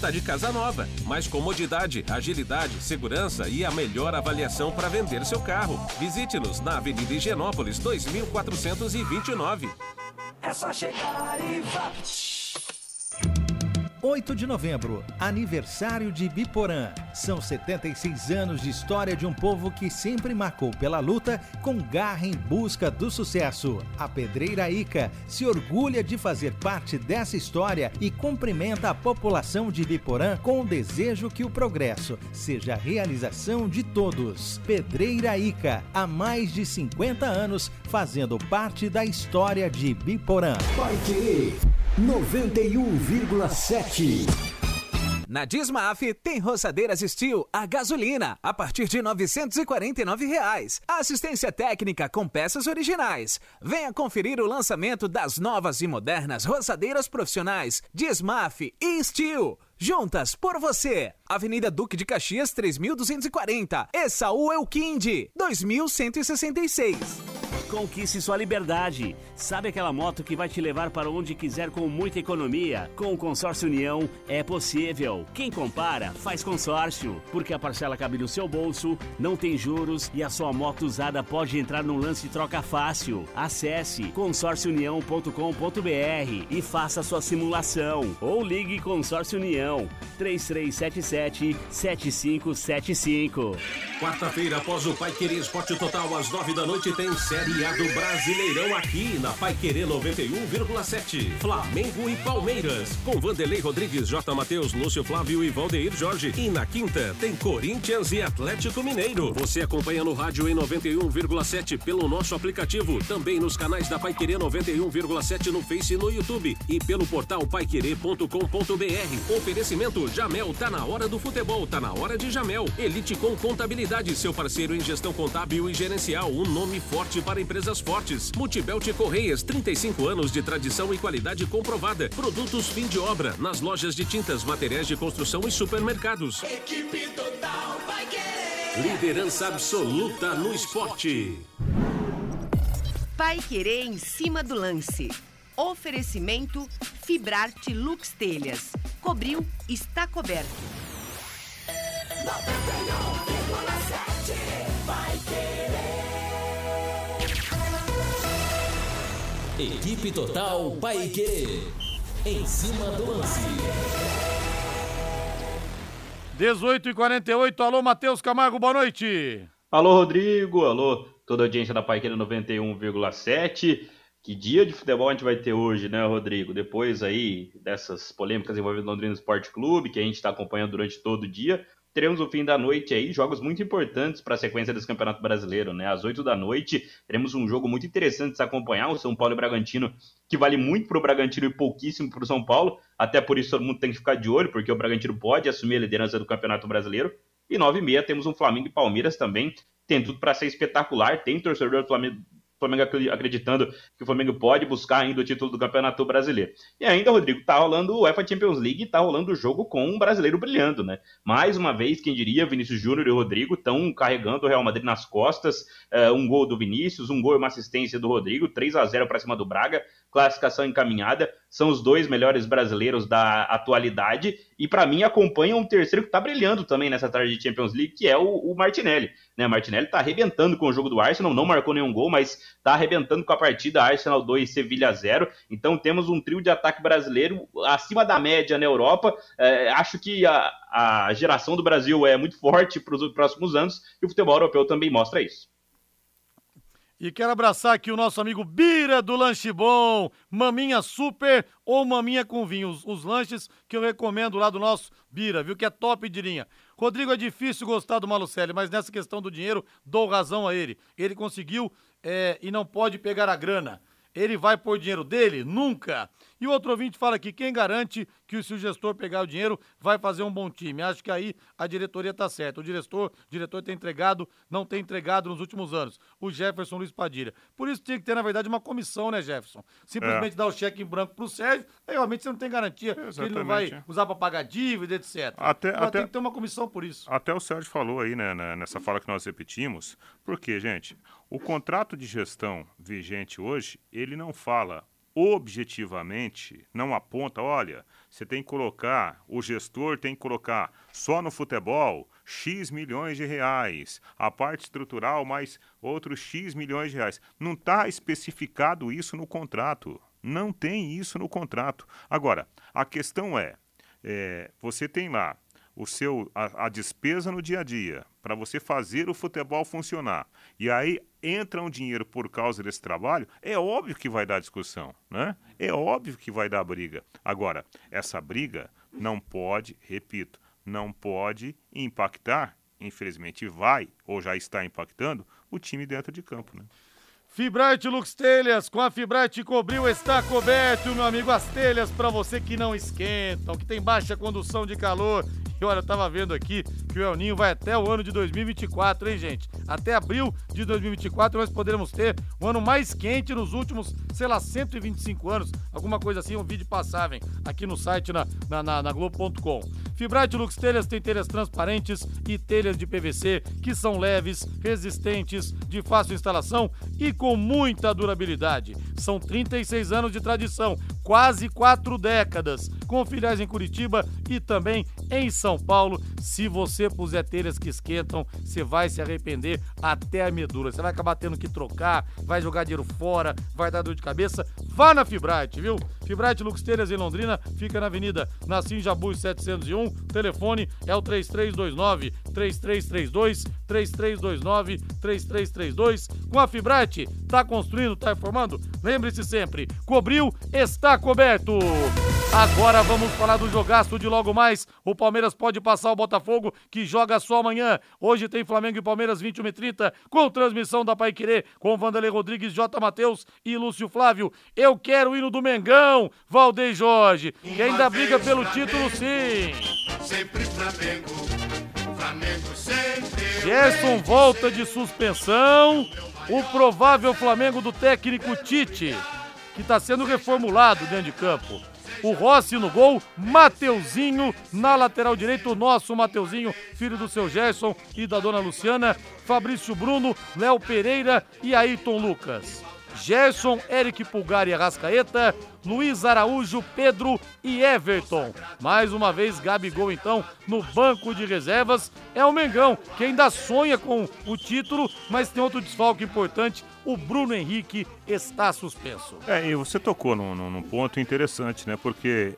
[SPEAKER 14] está de casa nova. Mais comodidade, agilidade, segurança e a melhor avaliação para vender seu carro. Visite-nos na Avenida Higienópolis 2429.
[SPEAKER 3] É só chegar e vá.
[SPEAKER 8] 8 de novembro, aniversário de Biporã. São 76 anos de história de um povo que sempre marcou pela luta com garra em busca do sucesso. A Pedreira Ica se orgulha de fazer parte dessa história e cumprimenta a população de Biporã com o desejo que o progresso seja a realização de todos. Pedreira Ica, há mais de 50 anos, fazendo parte da história de Biporã.
[SPEAKER 7] Pai Querer 91,7.
[SPEAKER 15] Na Dismaf tem roçadeiras Steel a gasolina a partir de 949 reais. Assistência técnica com peças originais. Venha conferir o lançamento das novas e modernas roçadeiras profissionais Dismaf e Steel. Juntas por você. Avenida Duque de Caxias 3240. Essaú Elquinde 2166.
[SPEAKER 16] Conquiste sua liberdade. Sabe aquela moto que vai te levar para onde quiser com muita economia? Com o Consórcio União é possível. Quem compara, faz consórcio. Porque a parcela cabe no seu bolso, não tem juros e a sua moto usada pode entrar num lance de troca fácil. Acesse consórciounião.com.br e faça sua simulação. Ou ligue Consórcio União 3377 7575.
[SPEAKER 7] Quarta-feira, após o Pai Querer Esporte Total, às nove da noite, tem Série Do Brasileirão aqui na Pai Querer 91,7. Flamengo e Palmeiras, com Vanderlei Rodrigues, J. Matheus, Lúcio Flávio e Valdeir Jorge. E na quinta, tem Corinthians e Atlético Mineiro. Você acompanha no rádio em 91,7 pelo nosso aplicativo, também nos canais da Pai Querer 91,7 no Face e no YouTube e pelo portal paiquerer.com.br. Oferecimento Jamel, tá na hora do futebol, tá na hora de Jamel. Elite com Contabilidade, seu parceiro em gestão contábil e gerencial, um nome forte para empresas fortes. Multibelt Correias, 35 anos de tradição e qualidade comprovada. Produtos fim de obra, nas lojas de tintas, materiais de construção e supermercados.
[SPEAKER 3] Equipe Total vai querer.
[SPEAKER 7] Liderança absoluta no esporte.
[SPEAKER 9] Pai Querer em cima do lance. Oferecimento Fibrarte Lux Telhas. Cobriu, está coberto.
[SPEAKER 3] 91,7
[SPEAKER 6] Equipe Total Paique. Em cima do lance.
[SPEAKER 2] 18 e 48 alô Matheus Camargo, boa noite.
[SPEAKER 17] Alô, Rodrigo. Alô, toda a audiência da Paiqueira 91,7. Que dia de futebol a gente vai ter hoje, né, Rodrigo? Depois aí dessas polêmicas envolvendo o Londrina Esporte Clube, que a gente está acompanhando durante todo o dia, teremos o fim da noite aí jogos muito importantes para a sequência desse Campeonato Brasileiro, né? Às 8 da noite teremos um jogo muito interessante de se acompanhar, o São Paulo e Bragantino, que vale muito para o Bragantino e pouquíssimo para o São Paulo. Até por isso todo mundo tem que ficar de olho, porque o Bragantino pode assumir a liderança do Campeonato Brasileiro. E 9 e meia temos um Flamengo e Palmeiras também. Tem tudo para ser espetacular. Tem torcedor do Flamengo, Flamengo acreditando que o Flamengo pode buscar ainda o título do Campeonato Brasileiro. E ainda, Rodrigo, tá rolando o UEFA Champions League tá rolando o jogo com um brasileiro brilhando, né? Mais uma vez, quem diria, Vinícius Júnior e Rodrigo estão carregando o Real Madrid nas costas. Uh, um gol do Vinícius, um gol e uma assistência do Rodrigo, 3 a 0 para cima do Braga, classificação encaminhada. São os dois melhores brasileiros da atualidade e, para mim, acompanham um terceiro que está brilhando também nessa tarde de Champions League, que é o, o Martinelli. Né? Martinelli está arrebentando com o jogo do Arsenal, não marcou nenhum gol, mas está arrebentando com a partida Arsenal 2 Sevilha 0. Então temos um trio de ataque brasileiro acima da média na Europa. É, acho que a, a geração do Brasil é muito forte para os próximos anos e o futebol europeu também mostra isso.
[SPEAKER 2] E quero abraçar aqui o nosso amigo Bira do Lanche Bom, maminha super ou maminha com vinho. Os, os, lanches que eu recomendo lá do nosso Bira, viu? Que é top de linha. Rodrigo, é difícil gostar do Malucelli, mas nessa questão do dinheiro, dou razão a ele. Ele conseguiu é, e não pode pegar a grana. Ele vai pôr dinheiro dele? Nunca. E o outro ouvinte fala aqui, quem garante que se o gestor pegar o dinheiro, vai fazer um bom time? Acho que aí a diretoria está certa. O diretor, o diretor tem entregado, não tem entregado nos últimos anos. O Jefferson Luiz Padilha. Por isso tinha que ter, na verdade, uma comissão, né, Jefferson? Simplesmente é. dar o cheque em branco para o Sérgio, aí realmente você não tem garantia Exatamente. que ele não vai usar para pagar dívida, etc.
[SPEAKER 5] Até, até,
[SPEAKER 2] tem que ter uma comissão por isso.
[SPEAKER 5] Até o Sérgio falou aí, né, nessa fala que nós repetimos, porque, gente, o contrato de gestão vigente hoje, ele não fala objetivamente não aponta, olha, você tem que colocar, o gestor tem que colocar só no futebol X milhões de reais, a parte estrutural mais outros X milhões de reais. Não está especificado isso no contrato. Não tem isso no contrato. Agora, a questão é, é você tem lá o seu a, a despesa no dia a dia para você fazer o futebol funcionar. E aí entra um dinheiro por causa desse trabalho, é óbvio que vai dar discussão, né? É óbvio que vai dar briga. Agora, essa briga não pode, repito, não pode impactar, infelizmente vai ou já está impactando o time dentro de campo, né?
[SPEAKER 2] Fibrate Lux Telhas, com a Fibrate cobriu, está coberto, meu amigo. As telhas para você que não esquentam, que tem baixa condução de calor e olha, eu tava vendo aqui que o El Ninho vai até o ano de 2024, hein, gente? Até abril de 2024 nós poderemos ter o ano mais quente nos últimos, sei lá, 125 anos. Alguma coisa assim, um vídeo passável aqui no site na, na, na, na Globo.com. Fibrate Lux Telhas tem telhas transparentes e telhas de PVC que são leves, resistentes, de fácil instalação e com muita durabilidade. São 36 anos de tradição, quase quatro décadas, com filiais em Curitiba e também em São Paulo. Se você puser telhas que esquentam, você vai se arrepender até a medula. Você vai acabar tendo que trocar, vai jogar dinheiro fora, vai dar dor de cabeça. Vá na Fibrate, viu? Fibrate Lux Telhas em Londrina, fica na Avenida Nassim Jabu 701. Telefone é o 3329 3332 3329 3332. Com a Fibrate, tá construindo, tá reformando? Lembre-se sempre, cobriu, está coberto. Agora vamos falar do jogaço de logo mais. O Palmeiras pode passar o Botafogo, que joga só amanhã. Hoje tem Flamengo e Palmeiras 21 e 30 com transmissão da Pai Querer, com Vanderlei Rodrigues, J. Matheus e Lúcio Flávio. Eu quero o hino do Mengão, Valdeir Jorge, que ainda briga pelo título sim. Sempre Flamengo, Flamengo sempre. Gerson volta de suspensão. O provável Flamengo do técnico Tite, que está sendo reformulado dentro de campo. O Rossi no gol, Mateuzinho na lateral direito, o nosso Mateuzinho, filho do seu Gerson e da dona Luciana, Fabrício Bruno, Léo Pereira e Ayrton Lucas. Gerson, Eric Pulgar e Arrascaeta, Luiz Araújo, Pedro e Everton. Mais uma vez, Gabigol, então, no banco de reservas. É o Mengão, que ainda sonha com o título, mas tem outro desfalque importante. O Bruno Henrique está suspenso.
[SPEAKER 5] É, e você tocou num, num ponto interessante, né? Porque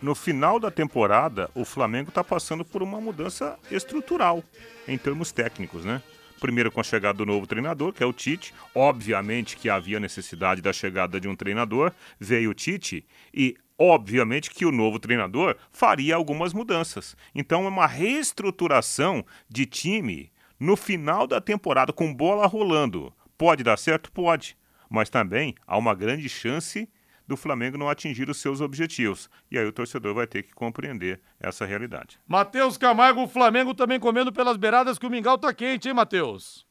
[SPEAKER 5] no final da temporada, o Flamengo está passando por uma mudança estrutural em termos técnicos, né? Primeiro com a chegada do novo treinador, que é o Tite. Obviamente que havia necessidade da chegada de um treinador. Veio o Tite e obviamente que o novo treinador faria algumas mudanças. Então é uma reestruturação de time no final da temporada com bola rolando. Pode dar certo? Pode. Mas também há uma grande chance do Flamengo não atingir os seus objetivos. E aí o torcedor vai ter que compreender essa realidade.
[SPEAKER 2] Matheus Camargo, o Flamengo também comendo pelas beiradas que o Mingau tá quente, hein, Matheus?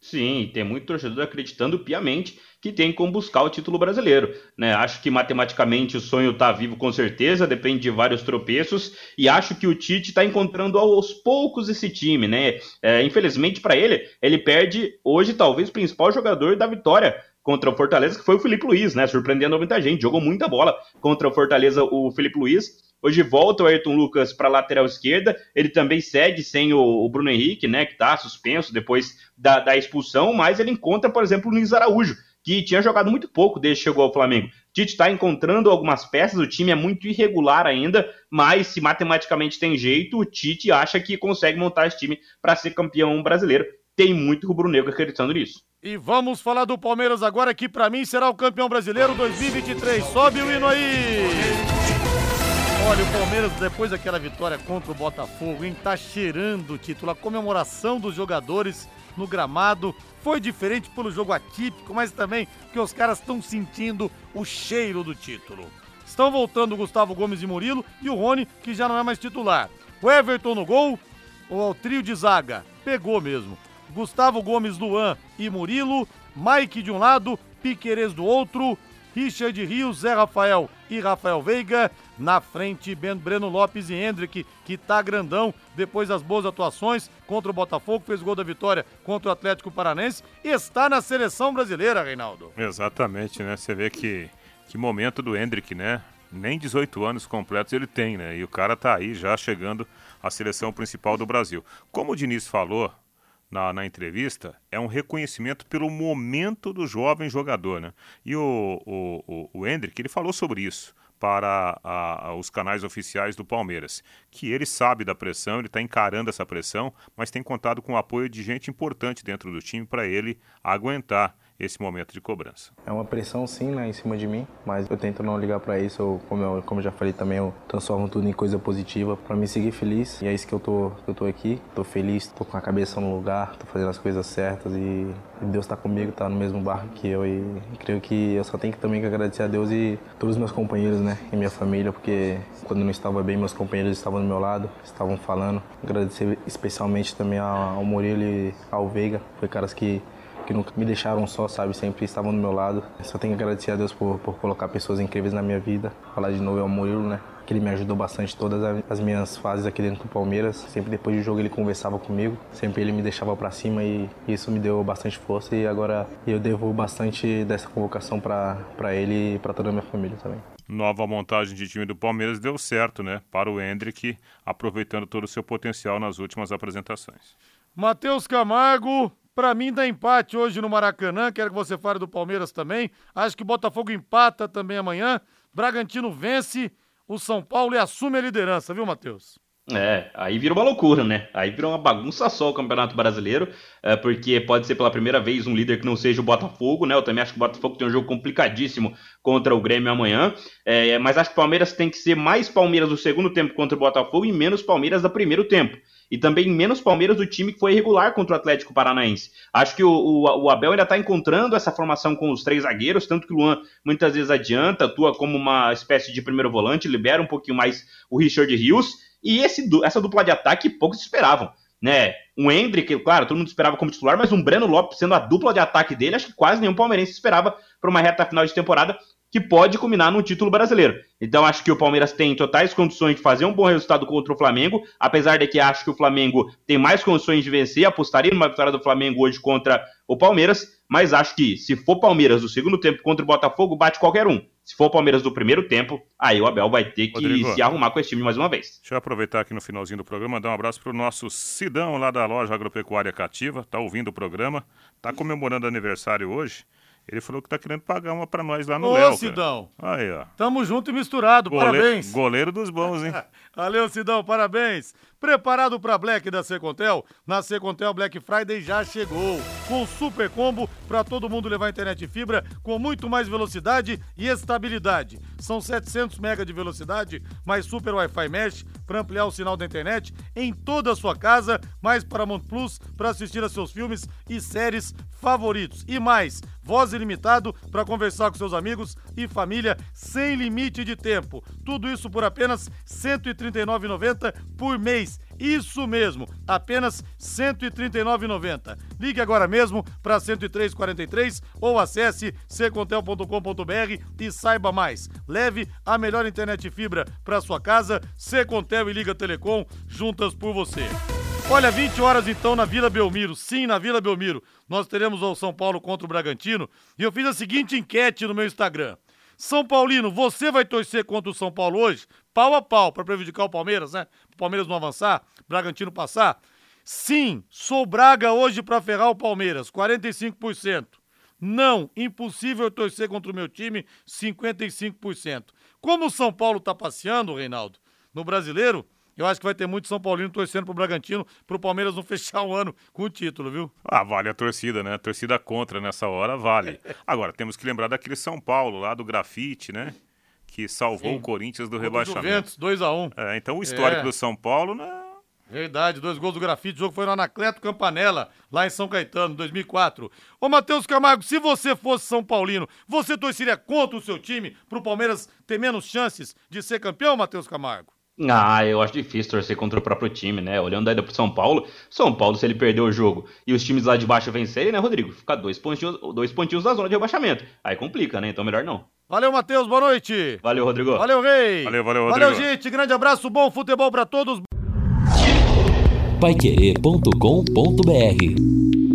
[SPEAKER 17] Sim, tem muito torcedor acreditando piamente que tem como buscar o título brasileiro. Né? Acho que matematicamente o sonho está vivo com certeza, depende de vários tropeços, e acho que o Tite está encontrando aos poucos esse time. Né? É, infelizmente para ele, ele perde hoje talvez o principal jogador da vitória contra o Fortaleza, que foi o Felipe Luiz, né? Surpreendendo muita gente, jogou muita bola contra o Fortaleza, o Felipe Luiz. Hoje volta o Ayrton Lucas para a lateral esquerda. Ele também cede sem o, o Bruno Henrique, né? Que está suspenso depois da, da, expulsão, mas ele encontra, por exemplo, o Luiz Araújo, que tinha jogado muito pouco desde que chegou ao Flamengo. Tite está encontrando algumas peças, o time é muito irregular ainda, mas se matematicamente tem jeito, o Tite acha que consegue montar esse time para ser campeão brasileiro. Tem muito rubro-negro acreditando nisso.
[SPEAKER 2] E vamos falar do Palmeiras agora, que para mim será o campeão brasileiro 2023. Sobe o hino aí! Olha, o Palmeiras, depois daquela vitória contra o Botafogo, hein, tá cheirando o título. A comemoração dos jogadores no gramado foi diferente pelo jogo atípico, mas também que os caras estão sentindo o cheiro do título. Estão voltando o Gustavo Gomes e Murilo e o Rony, que já não é mais titular. O Everton no gol, ou o trio de zaga, pegou mesmo. Gustavo Gomes, Luan e Murilo, Mike de um lado, Piquerez do outro, Richard Rios, Zé Rafael e Rafael Veiga. Na frente, ben, Breno Lopes e Hendrick, que tá grandão depois das boas atuações contra o Botafogo, fez gol da vitória contra o Atlético Paranense está na seleção brasileira, Reinaldo.
[SPEAKER 5] Exatamente, né? Você vê que, que momento do Hendrick, né? Nem 18 anos completos ele tem, né? E o cara tá aí já chegando à seleção principal do Brasil. Como o Diniz falou, na, na, entrevista é um reconhecimento pelo momento do jovem jogador. Né? E o, o, o, o Hendrick, ele falou sobre isso para a, a, os canais oficiais do Palmeiras, que ele sabe da pressão, ele está encarando essa pressão, mas tem contado com o apoio de gente importante dentro do time para ele aguentar esse momento de cobrança.
[SPEAKER 18] É uma pressão sim, né, em cima de mim, mas eu tento não ligar para isso. Eu, como, eu, como já falei também, eu transformo tudo em coisa positiva para me seguir feliz. E é isso que eu tô, eu tô aqui. Tô feliz, tô com a cabeça no lugar, tô fazendo as coisas certas e Deus está comigo, tá no mesmo barco que eu e, e creio que eu só tenho que também agradecer a Deus e todos os meus companheiros, né, e minha família, porque quando eu não estava bem, meus companheiros estavam do meu lado, estavam falando. Agradecer especialmente também ao Murilo e ao Veiga, foi caras que que nunca me deixaram só, sabe? Sempre estavam do meu lado. Só tenho que agradecer a Deus por, por colocar pessoas incríveis na minha vida. Falar de novo é o Murilo, né? Que ele me ajudou bastante todas as minhas fases aqui dentro do Palmeiras. Sempre depois do jogo ele conversava comigo, sempre ele me deixava para cima e isso me deu bastante força e agora eu devo bastante dessa convocação para ele e para toda a minha família também
[SPEAKER 5] nova montagem de time do Palmeiras deu certo, né? Para o Hendrick, aproveitando todo o seu potencial nas últimas apresentações.
[SPEAKER 2] Matheus Camargo, para mim dá empate hoje no Maracanã. Quero que você fale do Palmeiras também. Acho que o Botafogo empata também amanhã. Bragantino vence o São Paulo e assume a liderança, viu, Matheus?
[SPEAKER 17] É, aí vira uma loucura, né? Aí vira uma bagunça só o Campeonato Brasileiro, é, porque pode ser pela primeira vez um líder que não seja o Botafogo, né? Eu também acho que o Botafogo tem um jogo complicadíssimo contra o Grêmio amanhã, é, mas acho que o Palmeiras tem que ser mais Palmeiras do segundo tempo contra o Botafogo e menos Palmeiras do primeiro tempo e também menos Palmeiras do time que foi irregular contra o Atlético Paranaense. Acho que o, o, o Abel ainda está encontrando essa formação com os três zagueiros, tanto que o Luan muitas vezes adianta, atua como uma espécie de primeiro volante, libera um pouquinho mais o Richard Rios, e esse, essa dupla de ataque poucos esperavam. Né? Um Hendrick, claro, todo mundo esperava como titular, mas um Breno Lopes sendo a dupla de ataque dele, acho que quase nenhum palmeirense esperava para uma reta final de temporada que pode culminar num título brasileiro. Então acho que o Palmeiras tem totais condições de fazer um bom resultado contra o Flamengo, apesar de que acho que o Flamengo tem mais condições de vencer, apostaria numa vitória do Flamengo hoje contra o Palmeiras, mas acho que se for Palmeiras do segundo tempo contra o Botafogo, bate qualquer um. Se for Palmeiras do primeiro tempo, aí o Abel vai ter que Rodrigo, se arrumar com esse time mais uma vez.
[SPEAKER 5] Deixa eu aproveitar aqui no finalzinho do programa, dar um abraço para o nosso Sidão lá da loja Agropecuária Cativa, tá ouvindo o programa, tá comemorando aniversário hoje. Ele falou que tá querendo pagar uma pra nós lá no Léo. Ô,
[SPEAKER 2] Sidão.
[SPEAKER 5] Aí, ó.
[SPEAKER 2] Tamo junto e misturado, Gole... parabéns.
[SPEAKER 5] Goleiro dos bons, hein?
[SPEAKER 2] Valeu, Sidão, parabéns. Preparado para Black da Secontel? Na Secontel Black Friday já chegou. Com super combo para todo mundo levar internet fibra com muito mais velocidade e estabilidade. São 700 MB de velocidade, mais super Wi-Fi mesh para ampliar o sinal da internet em toda a sua casa, mais Paramount Plus para assistir a seus filmes e séries favoritos. E mais, voz ilimitado para conversar com seus amigos e família sem limite de tempo. Tudo isso por apenas R$ 139,90 por mês Isso mesmo, apenas R$ 139,90. Ligue agora mesmo para 10343 ou acesse ccontel.com.br e saiba mais. Leve a melhor internet fibra para sua casa, Secontel e Liga Telecom, juntas por você. Olha, 20 horas então na Vila Belmiro. Sim, na Vila Belmiro. Nós teremos o São Paulo contra o Bragantino. E eu fiz a seguinte enquete no meu Instagram. São Paulino, você vai torcer contra o São Paulo hoje? Pau a pau, para prejudicar o Palmeiras, né? O Palmeiras não avançar, Bragantino passar? Sim, sou Braga hoje para ferrar o Palmeiras, 45%. Não, impossível torcer contra o meu time, 55%. Como o São Paulo tá passeando, Reinaldo, no brasileiro, eu acho que vai ter muito São Paulino torcendo pro Bragantino, pro Palmeiras não fechar o ano com o título, viu?
[SPEAKER 5] Ah, vale a torcida, né? A torcida contra nessa hora vale. Agora, temos que lembrar daquele São Paulo lá do grafite, né? Que salvou
[SPEAKER 2] Sim.
[SPEAKER 5] o Corinthians do
[SPEAKER 2] Contra
[SPEAKER 5] rebaixamento.
[SPEAKER 2] Juventus, 2x1.
[SPEAKER 5] É, então o histórico
[SPEAKER 2] É.
[SPEAKER 5] do São Paulo, né?
[SPEAKER 2] Verdade, dois gols do grafite. O jogo foi no Anacleto Campanella, lá em São Caetano, 2004. Ô, Matheus Camargo, se você fosse São Paulino, você torceria contra o seu time pro Palmeiras ter menos chances de ser campeão, Matheus Camargo?
[SPEAKER 17] Ah, eu acho difícil torcer contra o próprio time, né? Olhando ainda pro São Paulo, São Paulo, se ele perder o jogo e os times lá de baixo vencerem, né, Rodrigo? Fica dois pontinhos, dois pontinhos da zona de rebaixamento. Aí complica, né? Então melhor não.
[SPEAKER 2] Valeu, Matheus, boa noite.
[SPEAKER 17] Valeu, Rodrigo.
[SPEAKER 2] Valeu, Rei.
[SPEAKER 5] Valeu, valeu,
[SPEAKER 2] Valeu,
[SPEAKER 5] Rodrigo.
[SPEAKER 2] gente. Grande abraço, bom futebol pra todos.
[SPEAKER 6] Paiquerê.com.br